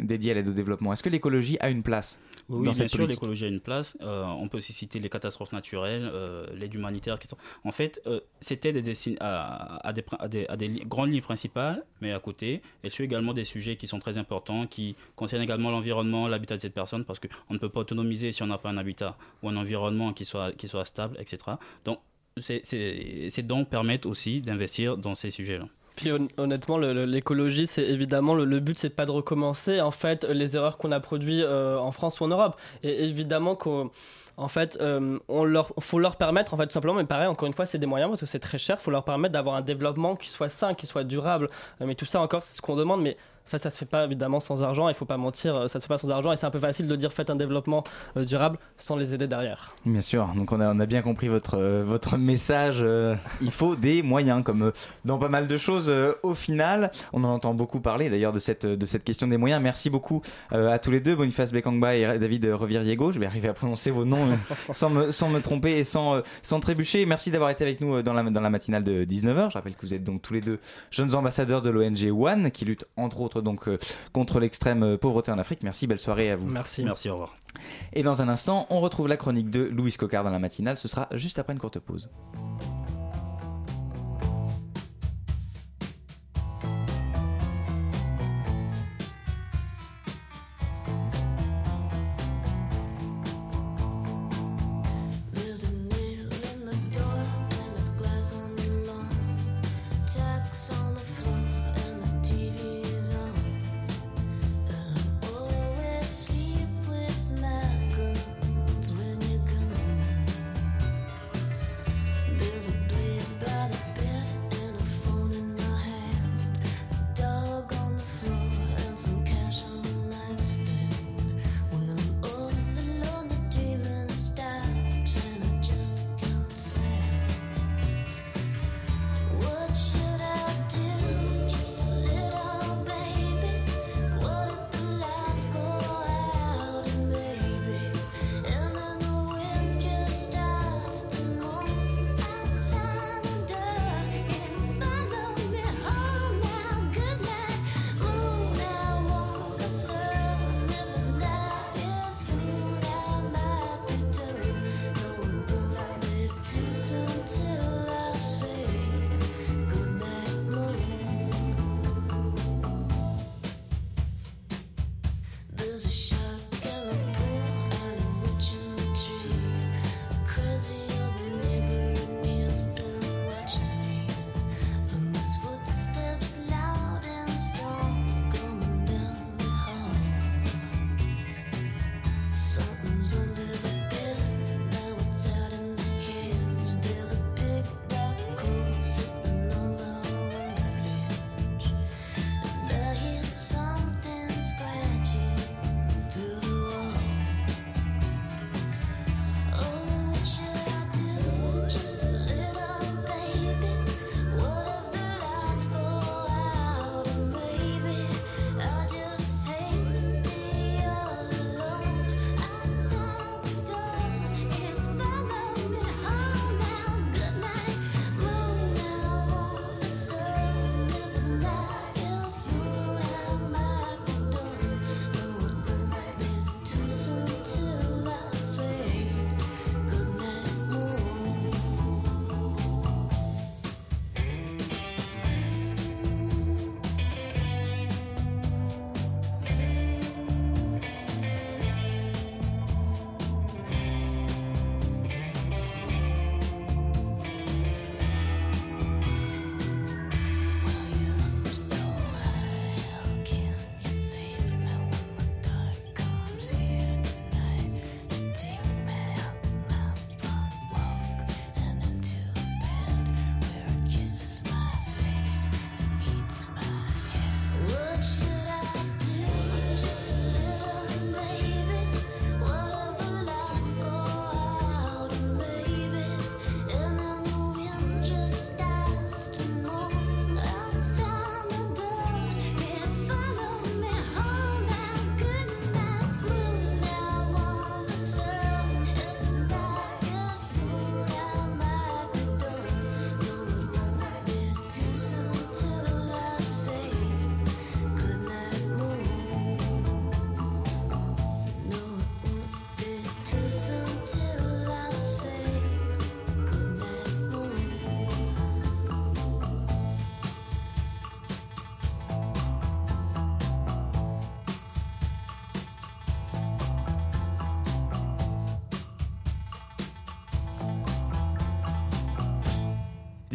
dédiés à l'aide au développement? Est-ce que l'écologie a une place oui, bien sûr, l'écologie a une place. on peut aussi citer les catastrophes naturelles, l'aide humanitaire. En fait, c'était des à, à, des, grandes lignes principales, mais à côté, elle suit également des sujets qui sont très importants, qui concernent également l'environnement, l'habitat de cette personne, parce qu'on ne peut pas autonomiser si on n'a pas un habitat ou un environnement qui soit, stable, etc. Donc, ces dons permettent aussi d'investir dans ces sujets-là. Puis honnêtement, l'écologie, c'est évidemment le, but, c'est pas de recommencer en fait les erreurs qu'on a produites euh, en France ou en Europe. Et évidemment qu'on en fait, euh, on leur, faut leur permettre, en fait, tout simplement, mais pareil, encore une fois, c'est des moyens parce que c'est très cher, faut leur permettre d'avoir un développement qui soit sain, qui soit durable. Euh, mais tout ça, encore, c'est ce qu'on demande, mais ça, ça se fait pas évidemment sans argent, il faut pas mentir, euh, ça se fait pas sans argent et c'est un peu facile de dire faites un développement euh, durable sans les aider derrière. Bien sûr, donc on a, bien compris votre, euh, message, il faut des moyens comme dans pas mal de choses au final. On en entend beaucoup parler d'ailleurs de cette, question des moyens. Merci beaucoup à tous les deux, Boniface Bekangba et David Reviriego. Je vais arriver à prononcer vos noms sans, me, tromper et sans, sans trébucher. Merci d'avoir été avec nous dans la, dans la matinale de 19h. Je rappelle que vous êtes donc tous les deux jeunes ambassadeurs de l'ONG One qui lutte entre autres donc euh, contre l'extrême euh, pauvreté en Afrique. Merci, belle soirée à vous. Merci. Merci, au revoir. Et dans un instant, on retrouve la chronique de Louis Cocard dans la matinale. Ce sera juste après une courte pause.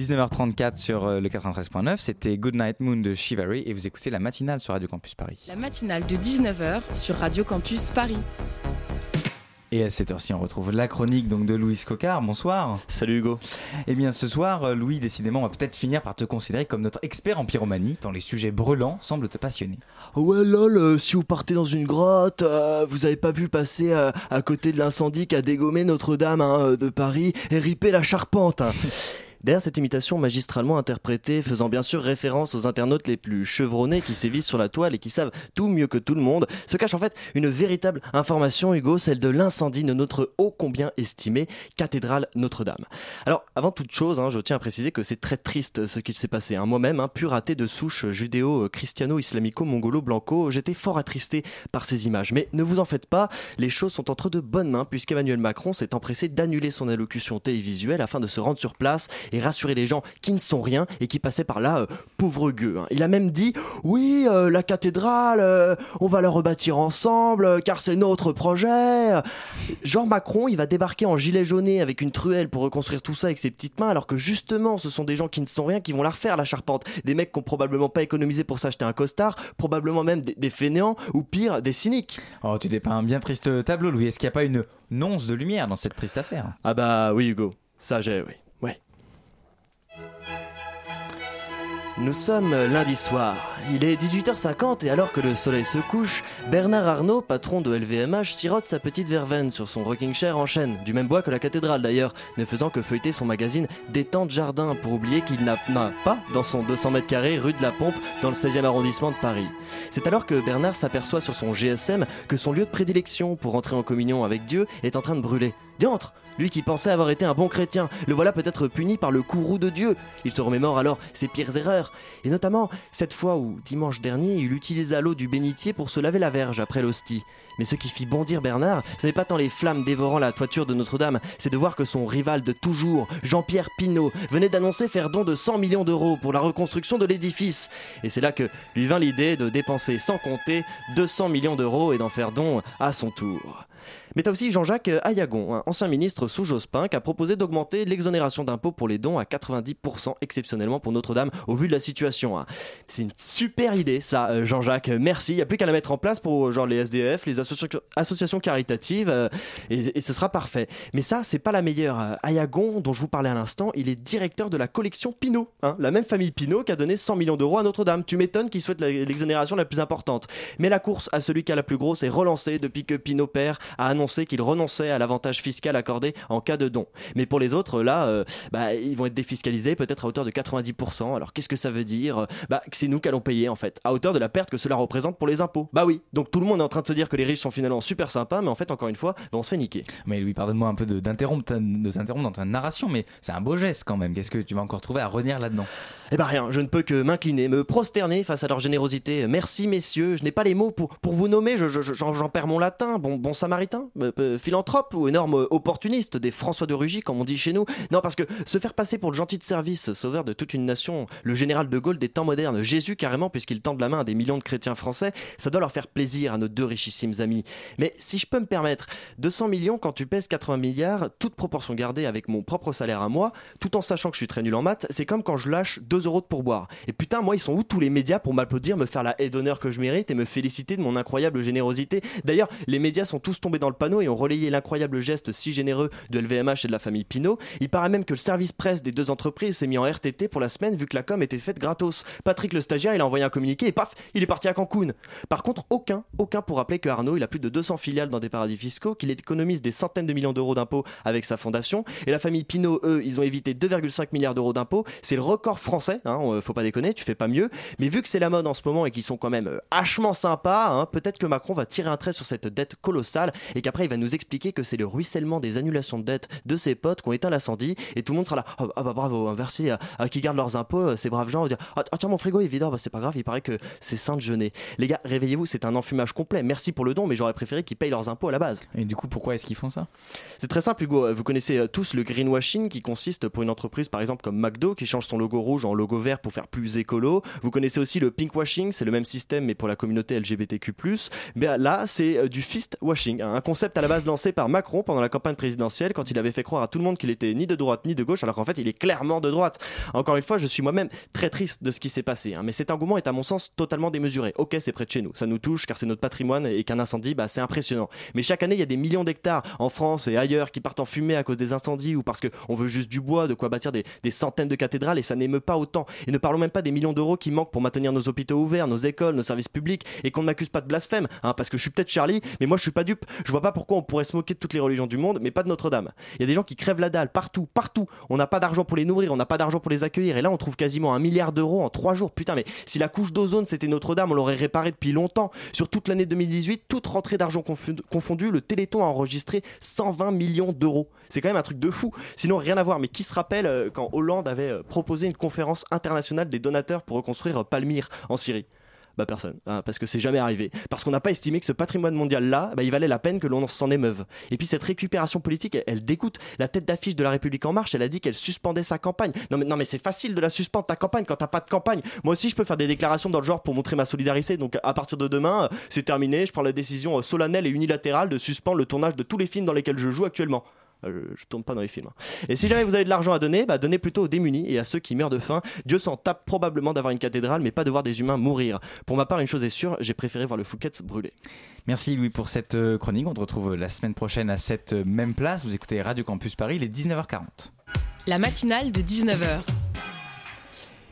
19h34 sur euh, le 93.9, c'était Goodnight Moon de Chivalry et vous écoutez la matinale sur Radio Campus Paris. La matinale de 19h sur Radio Campus Paris. Et à cette heure-ci, on retrouve la chronique donc de Louis Cocard. Bonsoir. Salut Hugo. Eh bien, ce soir, euh, Louis, décidément, on va peut-être finir par te considérer comme notre expert en pyromanie, tant les sujets brûlants semblent te passionner. Ouais, lol, euh, si vous partez dans une grotte, euh, vous avez pas pu passer à côté de l'incendie qui a dégommé Notre-Dame hein, de Paris et riper la charpente. Hein. Derrière cette imitation magistralement interprétée, faisant bien sûr référence aux internautes les plus chevronnés qui sévissent sur la toile et qui savent tout mieux que tout le monde, se cache en fait une véritable information, Hugo, celle de l'incendie de notre ô combien estimée cathédrale Notre-Dame. Alors, avant toute chose, hein, je tiens à préciser que c'est très triste ce qu'il s'est passé. Hein. Moi-même, hein, pur raté de souche judéo-christiano-islamico-mongolo-blanco, j'étais fort attristé par ces images. Mais ne vous en faites pas, les choses sont entre de bonnes mains puisqu'Emmanuel Macron s'est empressé d'annuler son allocution télévisuelle afin de se rendre sur place et rassurer les gens qui ne sont rien et qui passaient par là, euh, pauvre gueux. Hein. Il a même dit Oui, euh, la cathédrale, euh, on va la rebâtir ensemble car c'est notre projet. Jean Macron, il va débarquer en gilet jauné avec une truelle pour reconstruire tout ça avec ses petites mains alors que justement ce sont des gens qui ne sont rien qui vont la refaire la charpente. Des mecs qui ont probablement pas économisé pour s'acheter un costard, probablement même des, fainéants ou pire des cyniques. Oh, tu dépeins un bien triste tableau, Louis. Est-ce qu'il n'y a pas une once de lumière dans cette triste affaire? Ah bah oui, Hugo. Ça, j'ai, oui. Nous sommes lundi soir. Il est 18h50 et alors que le soleil se couche, Bernard Arnault, patron de LVMH, sirote sa petite verveine sur son rocking chair en chêne, du même bois que la cathédrale d'ailleurs, ne faisant que feuilleter son magazine Détente Jardin pour oublier qu'il n'a pas dans son 200 mètres carrés rue de la Pompe dans le 16e arrondissement de Paris. C'est alors que Bernard s'aperçoit sur son GSM que son lieu de prédilection pour entrer en communion avec Dieu est en train de brûler. Diantre Lui qui pensait avoir été un bon chrétien, le voilà peut-être puni par le courroux de Dieu. Il se remémore alors ses pires erreurs, et notamment cette fois où, dimanche dernier, il utilisa l'eau du bénitier pour se laver la verge après l'hostie. Mais ce qui fit bondir Bernard, ce n'est pas tant les flammes dévorant la toiture de Notre-Dame, c'est de voir que son rival de toujours, Jean-Pierre Pinault, venait d'annoncer faire don de 100 millions d'euros pour la reconstruction de l'édifice. Et c'est là que lui vint l'idée de dépenser sans compter 200 millions d'euros et d'en faire don à son tour. Mais t'as aussi Jean-Jacques Ayagon, un ancien ministre sous Jospin, qui a proposé d'augmenter l'exonération d'impôts pour les dons à 90% exceptionnellement pour Notre-Dame au vu de la situation. Hein. C'est une super idée ça, euh, Jean-Jacques. Merci. Il n'y a plus qu'à la mettre en place pour genre les SDF, les associations caritatives, euh, et, ce sera parfait. Mais ça, c'est pas la meilleure. Euh, Ayagon, dont je vous parlais à l'instant, il est directeur de la collection Pinot, hein, la même famille Pinot qui a donné 100 millions d'euros à Notre-Dame. Tu m'étonnes qu'il souhaite l'exonération la plus importante. Mais la course à celui qui a la plus grosse est relancée depuis que Pinot père a annoncé qu'il renonçait à l'avantage fiscal accordé en cas de don. Mais pour les autres, là, euh, bah, ils vont être défiscalisés peut-être à hauteur de 90%. Alors qu'est-ce que ça veut dire? Bah, que c'est nous qui allons payer en fait, à hauteur de la perte que cela représente pour les impôts. Bah oui, donc tout le monde est en train de se dire que les riches sont finalement super sympas, mais en fait, encore une fois, bah, on se fait niquer. Mais lui, pardonne-moi un peu d'interrompre dans ta narration, mais c'est un beau geste quand même. Qu'est-ce que tu vas encore trouver à renier là-dedans? Eh bah rien, je ne peux que m'incliner, me prosterner face à leur générosité. Merci messieurs, je n'ai pas les mots pour, pour vous nommer, j'en perds mon latin, bon, bon samaritain. Euh, euh, philanthrope ou énorme opportuniste, des François de Rugy, comme on dit chez nous. Non, parce que se faire passer pour le gentil de service, sauveur de toute une nation, le général de Gaulle des temps modernes, Jésus carrément, puisqu'il tend la main à des millions de chrétiens français, ça doit leur faire plaisir à nos deux richissimes amis. Mais si je peux me permettre, 200 millions quand tu pèses 80 milliards, toute proportion gardée avec mon propre salaire à moi, tout en sachant que je suis très nul en maths, c'est comme quand je lâche 2 euros de pourboire. Et putain, moi, ils sont où tous les médias pour m'applaudir, me faire la haie d'honneur que je mérite et me féliciter de mon incroyable générosité? D'ailleurs, les médias sont tous tombés dans le panneau et ont relayé l'incroyable geste si généreux de LVMH et de la famille Pinot. Il paraît même que le service presse des deux entreprises s'est mis en RTT pour la semaine vu que la com était faite gratos. Patrick le stagiaire, il a envoyé un communiqué et paf, il est parti à Cancun. Par contre, aucun, aucun pour rappeler que Arnaud, il a plus de 200 filiales dans des paradis fiscaux, qu'il économise des centaines de millions d'euros d'impôts avec sa fondation. Et la famille Pinot, eux, ils ont évité 2,5 milliards d'euros d'impôts. C'est le record français, hein, euh, faut pas déconner, tu fais pas mieux. Mais vu que c'est la mode en ce moment et qu'ils sont quand même euh, hachement sympas, hein, peut-être que Macron va tirer un trait sur cette dette colossale et qu'après il va nous expliquer que c'est le ruissellement des annulations de dettes de ses potes qui ont éteint l'incendie et tout le monde sera là. Ah, ah bah bravo hein, merci à, qui gardent leurs impôts euh, ces braves gens dire ah, ah, tiens mon frigo est vide bah c'est pas grave il paraît que c'est saint de jeûner. Les gars réveillez-vous c'est un enfumage complet. Merci pour le don mais j'aurais préféré qu'ils payent leurs impôts à la base. Et du coup pourquoi est-ce qu'ils font ça? C'est très simple Hugo. Vous connaissez euh, tous le greenwashing qui consiste pour une entreprise par exemple comme McDo qui change son logo rouge en logo vert pour faire plus écolo. Vous connaissez aussi le pinkwashing, c'est le même système mais pour la communauté LGBTQ+. Mais là, c'est du fist washing, hein, un concept à la base lancé par Macron pendant la campagne présidentielle quand il avait fait croire à tout le monde qu'il était ni de droite ni de gauche alors qu'en fait il est clairement de droite. Encore une fois, je suis moi-même très triste de ce qui s'est passé, hein, mais cet engouement est à mon sens totalement démesuré. Ok, c'est près de chez nous, ça nous touche car c'est notre patrimoine et qu'un incendie, bah, c'est impressionnant. Mais chaque année, il y a des millions d'hectares en France et ailleurs qui partent en fumée à cause des incendies ou parce qu'on veut juste du bois, de quoi bâtir des, centaines de cathédrales et ça n'émeut pas autant. Et ne parlons même pas des millions d'euros qui manquent pour maintenir nos hôpitaux ouverts, nos écoles, nos services publics et qu'on n'accuse pas de blasphème, hein, parce que je suis peut-être Charlie, mais moi je suis pas dupe. Je vois pas pourquoi on pourrait se moquer de toutes les religions du monde, mais pas de Notre-Dame. Il y a des gens qui crèvent la dalle partout, partout. On n'a pas d'argent pour les nourrir, on n'a pas d'argent pour les accueillir et là on trouve quasiment un milliard d'euros en trois jours. Putain, mais si la couche d'ozone c'était Notre-Dame, on l'aurait réparé depuis longtemps. Sur toute l'année 2018, toute rentrée d'argent confondue, le Téléthon a enregistré 120 millions d'euros. C'est quand même un truc de fou. Sinon, rien à voir. Mais qui se rappelle euh, quand Hollande avait euh, proposé une conférence internationale des donateurs pour reconstruire Palmyre en Syrie bah personne, hein, parce que c'est jamais arrivé. Parce qu'on n'a pas estimé que ce patrimoine mondial-là, bah, il valait la peine que l'on s'en émeuve. Et puis cette récupération politique, elle, dégoûte. La tête d'affiche de la République en marche, elle a dit qu'elle suspendait sa campagne. Non mais, non mais c'est facile de la suspendre ta campagne quand t'as pas de campagne. Moi aussi je peux faire des déclarations dans le genre pour montrer ma solidarité. Donc à partir de demain, euh, c'est terminé, je prends la décision euh, solennelle et unilatérale de suspendre le tournage de tous les films dans lesquels je joue actuellement. Euh, je, tourne pas dans les films. Hein. Et si jamais vous avez de l'argent à donner, bah donnez plutôt aux démunis et à ceux qui meurent de faim. Dieu s'en tape probablement d'avoir une cathédrale, mais pas de voir des humains mourir. Pour ma part, une chose est sûre, j'ai préféré voir le Fouquet's brûler. Merci Louis pour cette euh, chronique. On se retrouve la semaine prochaine à cette euh, même place. Vous écoutez Radio Campus Paris, il est 19h40. La matinale de 19h.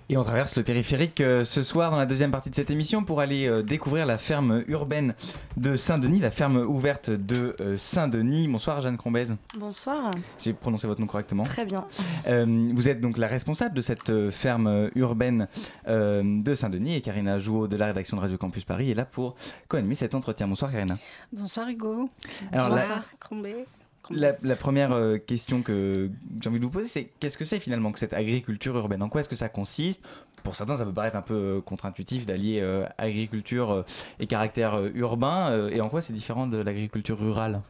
Et on traverse le périphérique euh, ce soir dans la deuxième partie de cette émission pour aller euh, découvrir la ferme urbaine de Saint-Denis, la ferme ouverte de euh, Saint-Denis. Bonsoir Jeanne Crombez. Bonsoir. J'ai prononcé votre nom correctement. Très bien. vous êtes donc la responsable de cette ferme urbaine de Saint-Denis et Karina Jouot de la rédaction de Radio Campus Paris est là pour co-animer cet entretien. Bonsoir Karina. Bonsoir Hugo. Bonsoir Crombez. La, première euh, question que j'ai envie de vous poser, c'est qu'est-ce que c'est finalement que cette agriculture urbaine? En quoi est-ce que ça consiste? Pour certains, ça peut paraître un peu euh, contre-intuitif d'allier euh, agriculture et caractère urbain. et en quoi c'est différent de l'agriculture rurale?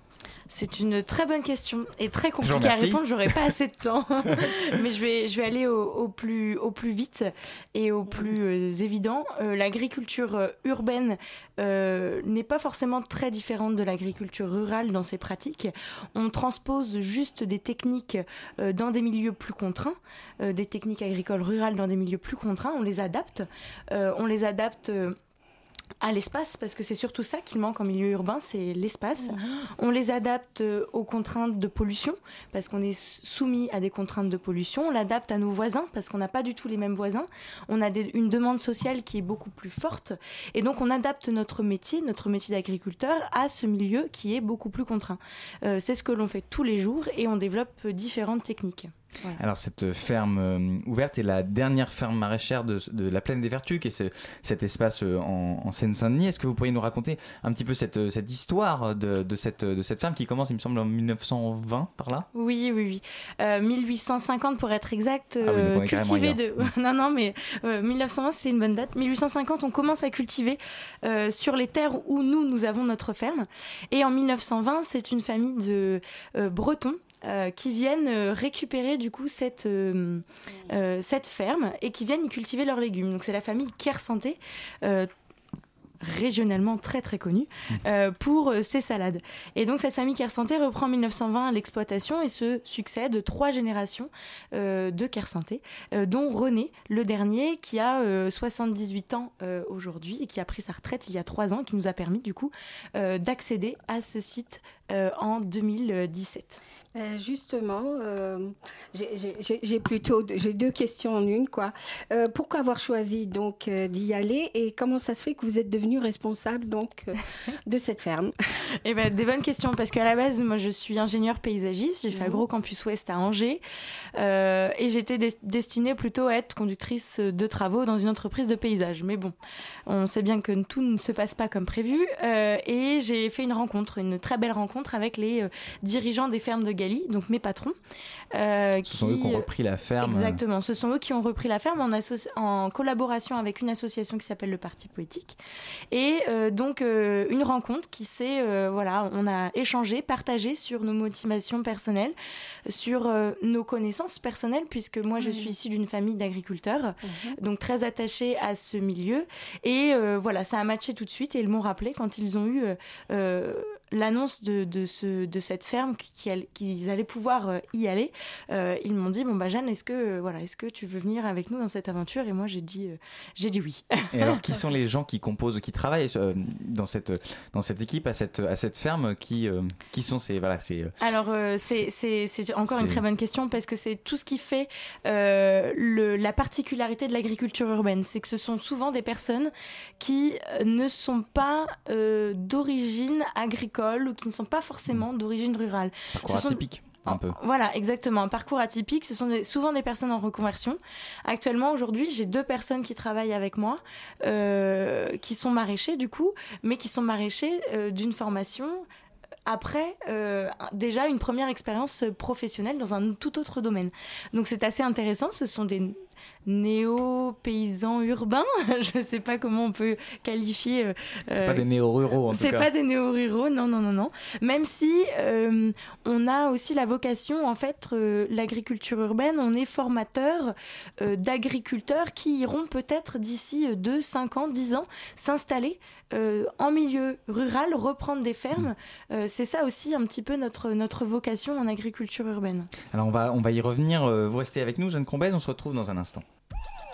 C'est une très bonne question et très compliquée à répondre. J'aurais pas assez de temps, mais je vais, je vais aller au, plus, au plus vite et au plus euh, évident. Euh, l'agriculture euh, urbaine n'est pas forcément très différente de l'agriculture rurale dans ses pratiques. On transpose juste des techniques dans des milieux plus contraints, des techniques agricoles rurales dans des milieux plus contraints. On les adapte. on les adapte à l'espace, parce que c'est surtout ça qui manque en milieu urbain, c'est l'espace. Mhm. On les adapte euh, aux contraintes de pollution, parce qu'on est soumis à des contraintes de pollution. On l'adapte à nos voisins, parce qu'on n'a pas du tout les mêmes voisins. On a une demande sociale qui est beaucoup plus forte. Et donc on adapte notre métier, notre métier d'agriculteur, à ce milieu qui est beaucoup plus contraint. Euh, c'est ce que l'on fait tous les jours et on développe différentes techniques. Alors cette ferme euh, ouverte est la dernière ferme maraîchère de, la plaine des Vertus, qui est cet espace euh, en, Seine-Saint-Denis. Est-ce que vous pourriez nous raconter un petit peu cette, euh, cette histoire de, cette, de cette ferme qui commence, il me semble, en 1920 par là? Oui, oui, oui. 1850 pour être exact, ah cultiver de... non, non, mais 1920 c'est une bonne date. 1850 on commence à cultiver sur les terres où nous, nous avons notre ferme. Et en 1920 c'est une famille de Bretons euh, qui viennent euh, récupérer du coup cette, euh, cette ferme et qui viennent y cultiver leurs légumes. Donc c'est la famille Care Santé régionalement très très connue mmh. pour ses salades. Et donc cette famille Care Santé reprend en 1920 l'exploitation et se succède trois générations de Care Santé, dont René, le dernier, qui a 78 ans aujourd'hui et qui a pris sa retraite il y a trois ans, qui nous a permis du coup d'accéder à ce site en 2017. Euh, justement, euh, j'ai plutôt j'ai deux questions en une quoi. Euh, pourquoi avoir choisi donc d'y aller et comment ça se fait que vous êtes devenu responsable donc de cette ferme? Eh ben des bonnes questions parce qu'à la base moi je suis ingénieure paysagiste, j'ai fait un mhm. gros campus ouest à Angers et j'étais destinée plutôt à être conductrice de travaux dans une entreprise de paysage. Mais bon, on sait bien que tout ne se passe pas comme prévu et j'ai fait une rencontre, une très belle rencontre avec les dirigeants des fermes de Donc mes patrons. ce sont eux qui ont repris la ferme. Exactement, ce sont eux qui ont repris la ferme en, en collaboration avec une association qui s'appelle le Parti Poétique. Et donc une rencontre qui s'est, voilà, on a échangé, partagé sur nos motivations personnelles, sur nos connaissances personnelles, puisque moi je suis issue d'une famille d'agriculteurs, mhm. donc très attachée à ce milieu. Et voilà, ça a matché tout de suite et ils m'ont rappelé quand ils ont eu l'annonce de, de, ce, de cette ferme qu'ils allaient pouvoir euh, y aller, euh, ils m'ont dit bon bah Jeanne, est-ce que euh, voilà, est-ce que tu veux venir avec nous dans cette aventure? Et moi j'ai dit j'ai dit oui. Et alors qui sont les gens qui composent, qui travaillent dans cette dans cette équipe à cette à cette ferme qui qui sont ces voilà c'est Alors c'est c'est encore une très bonne question parce que c'est tout ce qui fait le, la particularité de l'agriculture urbaine, c'est que ce sont souvent des personnes qui ne sont pas d'origine agricole ou qui ne sont pas forcément hmm. d'origine rurale. Parcours atypique. Un peu. Voilà, exactement. Un parcours atypique, ce sont souvent des personnes en reconversion. Actuellement, aujourd'hui, j'ai deux personnes qui travaillent avec moi, euh, qui sont maraîchers du coup, mais qui sont maraîchers euh, d'une formation après euh, déjà une première expérience professionnelle dans un tout autre domaine. Donc c'est assez intéressant. Ce sont des néo-paysans urbains. je ne sais pas comment on peut qualifier. Euh, c'est pas des néo-ruraux en C'est pas des néo-ruraux, non, non, non, non. Même si euh, on a aussi la vocation, en fait, euh, l'agriculture urbaine, on est formateur d'agriculteurs qui iront peut-être d'ici 2, 5 ans, 10 ans s'installer en milieu rural, reprendre des fermes. Mmh. c'est ça aussi un petit peu notre, notre vocation en agriculture urbaine. Alors on va, on va y revenir. Vous restez avec nous, Jeanne Combez, on se retrouve dans un instant. Woo!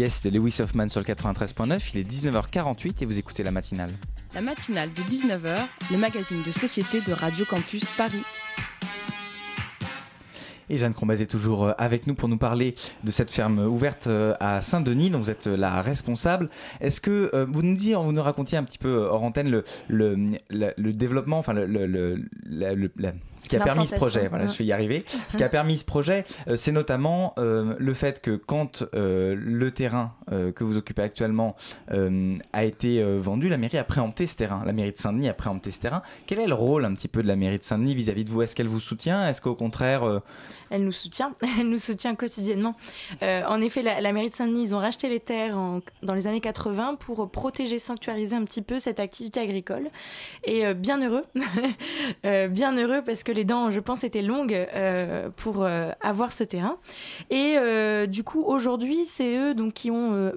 Yes de Lewis Hoffman sur le 93.9. Il est 19h48 et vous écoutez la matinale. La matinale de 19h, le magazine de société de Radio Campus Paris. Et Jeanne Crombez est toujours euh, avec nous pour nous parler de cette ferme ouverte euh, à Saint-Denis, dont vous êtes euh, la responsable. Est-ce que vous nous disiez, vous nous racontiez un petit peu hors antenne le, le, le, développement, enfin le, le ce qui a permis ce projet, voilà, je vais y arriver. Ce qui a permis ce projet, c'est notamment le fait que quand le terrain que vous occupez actuellement a été vendu, la mairie a préempté ce terrain. La mairie de Saint-Denis a préempté ce terrain. Quel est le rôle un petit peu de la mairie de Saint-Denis vis-à-vis de vous? Est-ce qu'elle vous soutient? Est-ce qu'au contraire, elle nous soutient, elle nous soutient quotidiennement. Euh, en effet, la, mairie de Saint-Denis, ils ont racheté les terres dans les années 80 pour protéger, sanctuariser un petit peu cette activité agricole. Et euh, bien heureux, euh, bien heureux parce que les dents, je pense, étaient longues pour avoir ce terrain. Et du coup, aujourd'hui, c'est eux donc qui ont,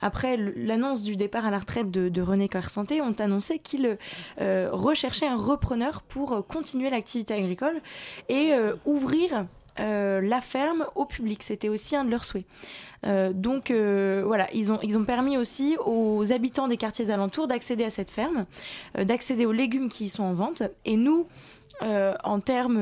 après l'annonce du départ à la retraite de, René Santé, ont annoncé qu'ils recherchaient un repreneur pour continuer l'activité agricole et ouvrir euh, la ferme au public. C'était aussi un de leurs souhaits. Euh, donc euh, voilà, ils ont, ils ont permis aussi aux habitants des quartiers alentours d'accéder à cette ferme, d'accéder aux légumes qui y sont en vente. Et nous, en termes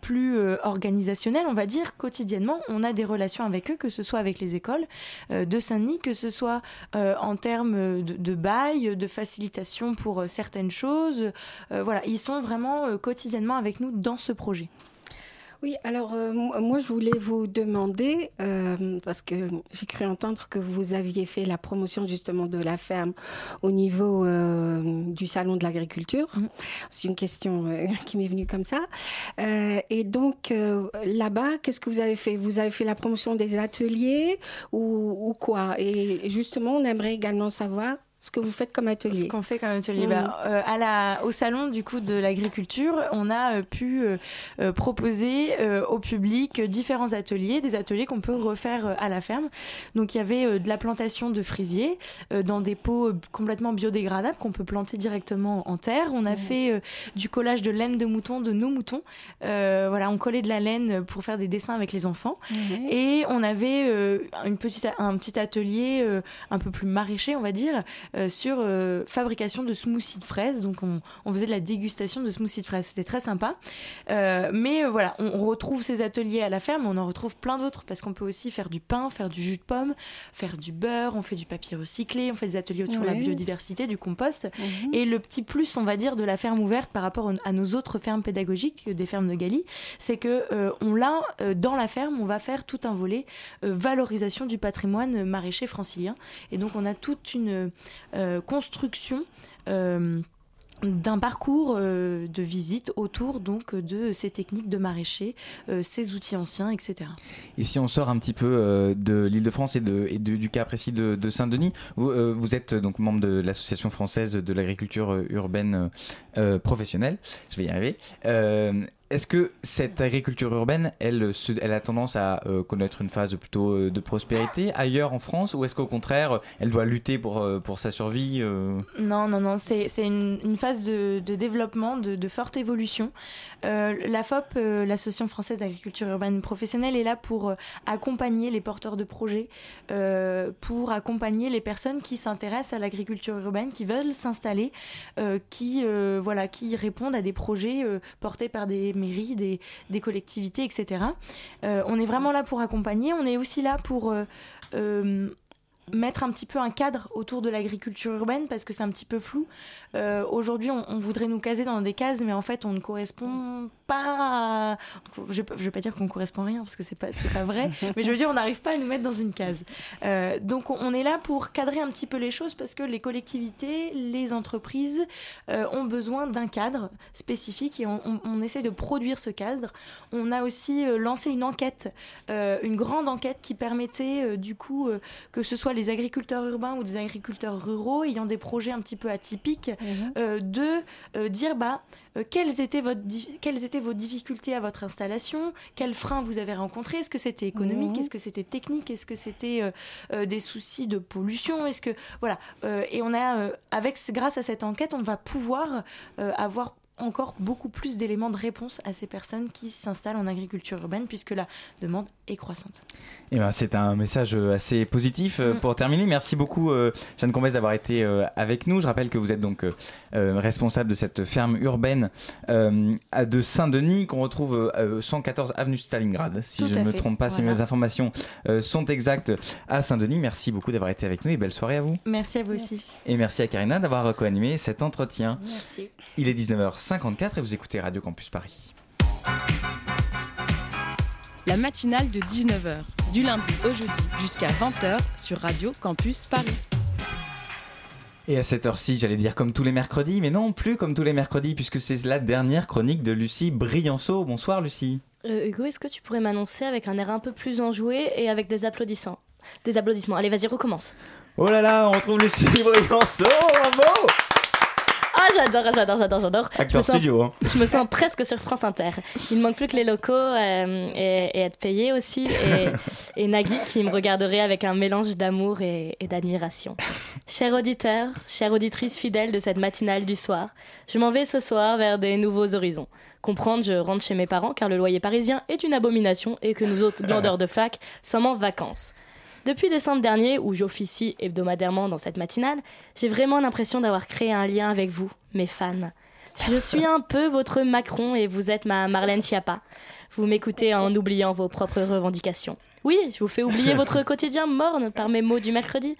plus organisationnels, on va dire, quotidiennement, on a des relations avec eux, que ce soit avec les écoles de Saint-Denis, que ce soit en termes de, de, bail, de facilitation pour certaines choses. voilà, ils sont vraiment quotidiennement avec nous dans ce projet. Oui, alors euh, moi je voulais vous demander, euh, parce que j'ai cru entendre que vous aviez fait la promotion justement de la ferme au niveau euh, du salon de l'agriculture. Mm. C'est une question qui m'est venue comme ça. et donc là-bas, qu'est-ce que vous avez fait? Vous avez fait la promotion des ateliers ou, ou quoi? Et justement, on aimerait également savoir ce que vous faites comme atelier. Ce qu'on fait comme atelier. Bah, mm. euh, à la, au salon du coup de l'agriculture, on a euh, pu euh, proposer au public différents ateliers, des ateliers qu'on peut refaire à la ferme. Donc il y avait de la plantation de frisiers dans des pots complètement biodégradables qu'on peut planter directement en terre. On a mm. fait du collage de laine de mouton de nos moutons. voilà, on collait de la laine pour faire des dessins avec les enfants. Mm. Et on avait une petite, un petit atelier un peu plus maraîcher, on va dire. Euh, sur euh, fabrication de smoothies de fraises. Donc on, faisait de la dégustation de smoothies de fraises. C'était très sympa. Euh, mais voilà, on, retrouve ces ateliers à la ferme, on en retrouve plein d'autres parce qu'on peut aussi faire du pain, faire du jus de pomme, faire du beurre, on fait du papier recyclé, on fait des ateliers autour de la biodiversité, du compost. Mhm. Et le petit plus, on va dire, de la ferme ouverte par rapport à nos autres fermes pédagogiques, des fermes de Galie, c'est que on l'a dans la ferme, on va faire tout un volet valorisation du patrimoine maraîcher francilien. Et donc on a toute une construction euh, d'un parcours euh, de visite autour donc de ces techniques de maraîcher, ces outils anciens, etc. Et si on sort un petit peu de l'Île-de-France et, de, et du cas précis de, Saint-Denis, vous, vous, êtes donc membre de l'Association française de l'agriculture urbaine professionnelle, je vais y arriver. Est-ce que cette agriculture urbaine, elle, a tendance à euh, connaître une phase plutôt euh, de prospérité ailleurs en France ou est-ce qu'au contraire, elle doit lutter pour, euh, sa survie Non, non, non, c'est une, phase de, de développement, de, de, forte évolution. la FOP, l'Association française d'agriculture urbaine professionnelle, est là pour accompagner les porteurs de projets, pour accompagner les personnes qui s'intéressent à l'agriculture urbaine, qui veulent s'installer, qui, voilà, qui répondent à des projets portés par des mairies, des, collectivités, etc. Euh, on est vraiment là pour accompagner. On est aussi là pour euh, euh, mettre un petit peu un cadre autour de l'agriculture urbaine parce que c'est un petit peu flou. Aujourd'hui, on, voudrait nous caser dans des cases, mais en fait, on ne correspond pas. Je, ne vais pas dire qu'on correspond à rien parce que c'est pas c'est pas vrai, mais je veux dire on n'arrive pas à nous mettre dans une case. Euh, donc on est là pour cadrer un petit peu les choses parce que les collectivités, les entreprises euh, ont besoin d'un cadre spécifique et on, on, essaie de produire ce cadre. On a aussi euh, lancé une enquête, une grande enquête qui permettait du coup que ce soit les agriculteurs urbains ou des agriculteurs ruraux ayant des projets un petit peu atypiques mhm. de dire bah euh, quelles, étaient votre, quelles étaient vos difficultés à votre installation Quels freins vous avez rencontrés Est-ce que c'était économique mhm. Est-ce que c'était technique Est-ce que c'était euh, euh, des soucis de pollution Est-ce que voilà Et on a avec grâce à cette enquête, on va pouvoir avoir encore beaucoup plus d'éléments de réponse à ces personnes qui s'installent en agriculture urbaine puisque la demande est croissante. Et eh ben, c'est un message euh, assez positif euh, mm. pour terminer. Merci beaucoup euh, Jeanne Combès d'avoir été avec nous. Je rappelle que vous êtes donc responsable de cette ferme urbaine de Saint-Denis qu'on retrouve 114 avenue Stalingrad, si je ne me trompe pas, si mes informations sont exactes à Saint-Denis. Merci beaucoup d'avoir été avec nous et belle soirée à vous. Merci à vous aussi. Et merci à Karina d'avoir co-animé cet entretien. Merci. Il est 19h. 54 et vous écoutez Radio Campus Paris. La matinale de 19h, du lundi au jeudi jusqu'à 20h sur Radio Campus Paris. Et à cette heure-ci, j'allais dire comme tous les mercredis, mais non plus comme tous les mercredis, puisque c'est la dernière chronique de Lucie Brianceau. Bonsoir Lucie. Euh, Hugo, est-ce que tu pourrais m'annoncer avec un air un peu plus enjoué et avec des applaudissements? Des applaudissements. Allez, vas-y, recommence. Oh là là, on retrouve Lucie Brianceau, bravo j'adore, j'adore, j'adore, j'adore. Acteur studio. Hein. Je me sens presque sur France Inter. Il ne manque plus que les locaux euh, et, être payé aussi. Et, Nagui qui me regarderait avec un mélange d'amour et, d'admiration. Cher auditeur, chère auditrice fidèle de cette matinale du soir, je m'en vais ce soir vers des nouveaux horizons. Comprendre, je rentre chez mes parents car le loyer parisien est une abomination et que nous autres glandeurs de fac sommes en vacances. Depuis décembre dernier, où j'officie hebdomadairement dans cette matinale, j'ai vraiment l'impression d'avoir créé un lien avec vous, mes fans. Je suis un peu votre Macron et vous êtes ma Marlène Schiappa. Vous m'écoutez en oubliant vos propres revendications. Oui, je vous fais oublier votre quotidien morne par mes mots du mercredi.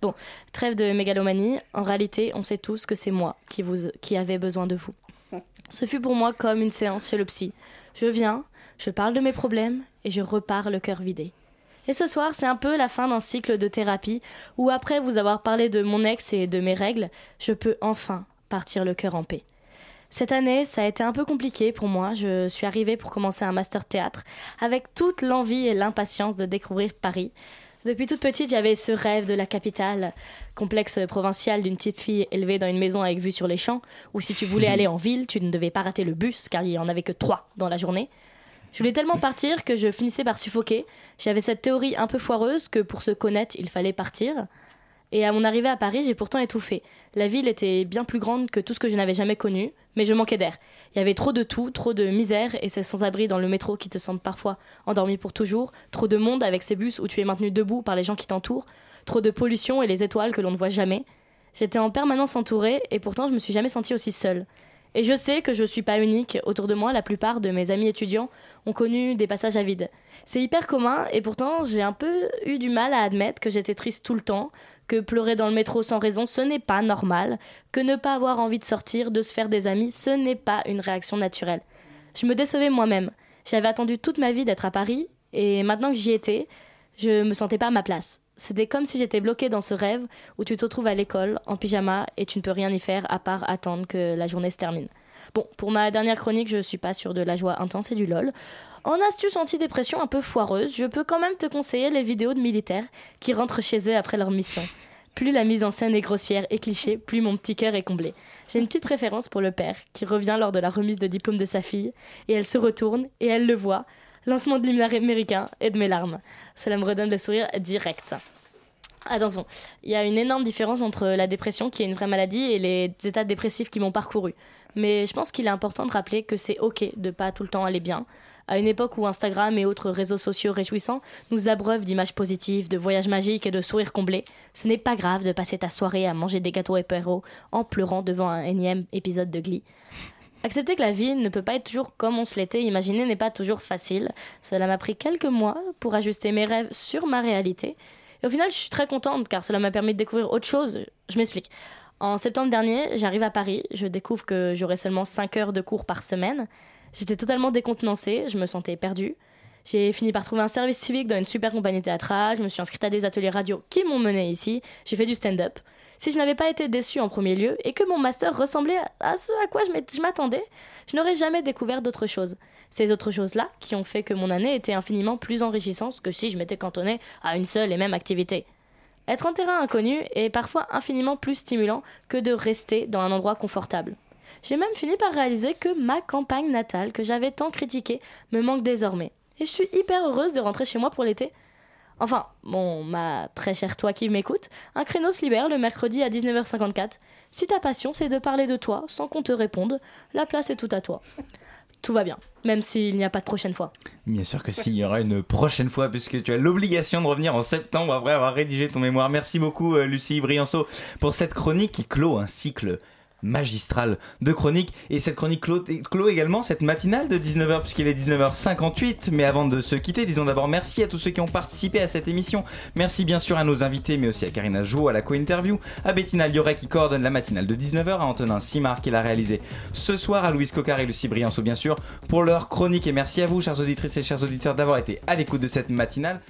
Bon, trêve de mégalomanie. En réalité, on sait tous que c'est moi qui, vous, qui avais besoin de vous. Ce fut pour moi comme une séance chez le psy. Je viens, je parle de mes problèmes et je repars le cœur vidé. Et ce soir, c'est un peu la fin d'un cycle de thérapie où, après vous avoir parlé de mon ex et de mes règles, je peux enfin partir le cœur en paix. Cette année, ça a été un peu compliqué pour moi. Je suis arrivée pour commencer un master théâtre avec toute l'envie et l'impatience de découvrir Paris. Depuis toute petite, j'avais ce rêve de la capitale, complexe provincial d'une petite fille élevée dans une maison avec vue sur les champs, où si tu voulais aller en ville, tu ne devais pas rater le bus, car il n'y en avait que trois dans la journée. Je voulais tellement partir que je finissais par suffoquer. J'avais cette théorie un peu foireuse que pour se connaître, il fallait partir. Et à mon arrivée à Paris, j'ai pourtant étouffé. La ville était bien plus grande que tout ce que je n'avais jamais connu, mais je manquais d'air. Il y avait trop de tout, trop de misère et ces sans-abri dans le métro qui te semblent parfois endormis pour toujours, trop de monde avec ces bus où tu es maintenu debout par les gens qui t'entourent, trop de pollution et les étoiles que l'on ne voit jamais. J'étais en permanence entourée et pourtant je me suis jamais sentie aussi seule. Et je sais que je ne suis pas unique. Autour de moi, la plupart de mes amis étudiants ont connu des passages à vide. C'est hyper commun et pourtant j'ai un peu eu du mal à admettre que j'étais triste tout le temps, que pleurer dans le métro sans raison ce n'est pas normal, que ne pas avoir envie de sortir, de se faire des amis, ce n'est pas une réaction naturelle. Je me décevais moi-même. J'avais attendu toute ma vie d'être à Paris et maintenant que j'y étais, je me sentais pas à ma place. C'était comme si j'étais bloquée dans ce rêve où tu te retrouves à l'école, en pyjama, et tu ne peux rien y faire à part attendre que la journée se termine. Bon, pour ma dernière chronique, je suis pas sur de la joie intense et du lol. En astuce antidépression un peu foireuse, je peux quand même te conseiller les vidéos de militaires qui rentrent chez eux après leur mission. Plus la mise en scène est grossière et cliché, plus mon petit cœur est comblé. J'ai une petite préférence pour le père, qui revient lors de la remise de diplôme de sa fille, et elle se retourne, et elle le voit, lancement de l'hymne américain et de mes larmes. Cela me redonne le sourire direct. Attention, il y a une énorme différence entre la dépression, qui est une vraie maladie, et les états dépressifs qui m'ont parcouru. Mais je pense qu'il est important de rappeler que c'est ok de pas tout le temps aller bien. À une époque où Instagram et autres réseaux sociaux réjouissants nous abreuvent d'images positives, de voyages magiques et de sourires comblés, ce n'est pas grave de passer ta soirée à manger des gâteaux éperos en pleurant devant un énième épisode de Glee. Accepter que la vie ne peut pas être toujours comme on se l'était imaginé n'est pas toujours facile. Cela m'a pris quelques mois pour ajuster mes rêves sur ma réalité. Et au final, je suis très contente car cela m'a permis de découvrir autre chose. Je m'explique. En septembre dernier, j'arrive à Paris, je découvre que j'aurai seulement 5 heures de cours par semaine. J'étais totalement décontenancée, je me sentais perdue. J'ai fini par trouver un service civique dans une super compagnie théâtrale, je me suis inscrite à des ateliers radio qui m'ont menée ici, j'ai fait du stand-up si je n'avais pas été déçue en premier lieu et que mon master ressemblait à ce à quoi je m'attendais, je n'aurais jamais découvert d'autres choses. Ces autres choses-là qui ont fait que mon année était infiniment plus enrichissante que si je m'étais cantonnée à une seule et même activité. Être en terrain inconnu est parfois infiniment plus stimulant que de rester dans un endroit confortable. J'ai même fini par réaliser que ma campagne natale, que j'avais tant critiquée, me manque désormais. Et je suis hyper heureuse de rentrer chez moi pour l'été Enfin, bon, ma très chère toi qui m'écoute, un créneau se libère le mercredi à 19h54. Si ta passion, c'est de parler de toi sans qu'on te réponde, la place est toute à toi. Tout va bien, même s'il n'y a pas de prochaine fois. Bien sûr que s'il y aura une prochaine fois, puisque tu as l'obligation de revenir en septembre après avoir rédigé ton mémoire. Merci beaucoup, euh, Lucie Brianceau, pour cette chronique qui clôt un cycle magistrale de chronique. Et cette chronique clôt, également cette matinale de 19h, puisqu'il est 19h58. Mais avant de se quitter, disons d'abord merci à tous ceux qui ont participé à cette émission. Merci bien sûr à nos invités, mais aussi à Karina Jo à la co-interview, à Bettina Lioret qui coordonne la matinale de 19h, à Antonin Simard qui l'a réalisé ce soir, à Louise Cocard et Lucie Brianceau bien sûr pour leur chronique. Et merci à vous, chers auditrices et chers auditeurs, d'avoir été à l'écoute de cette matinale.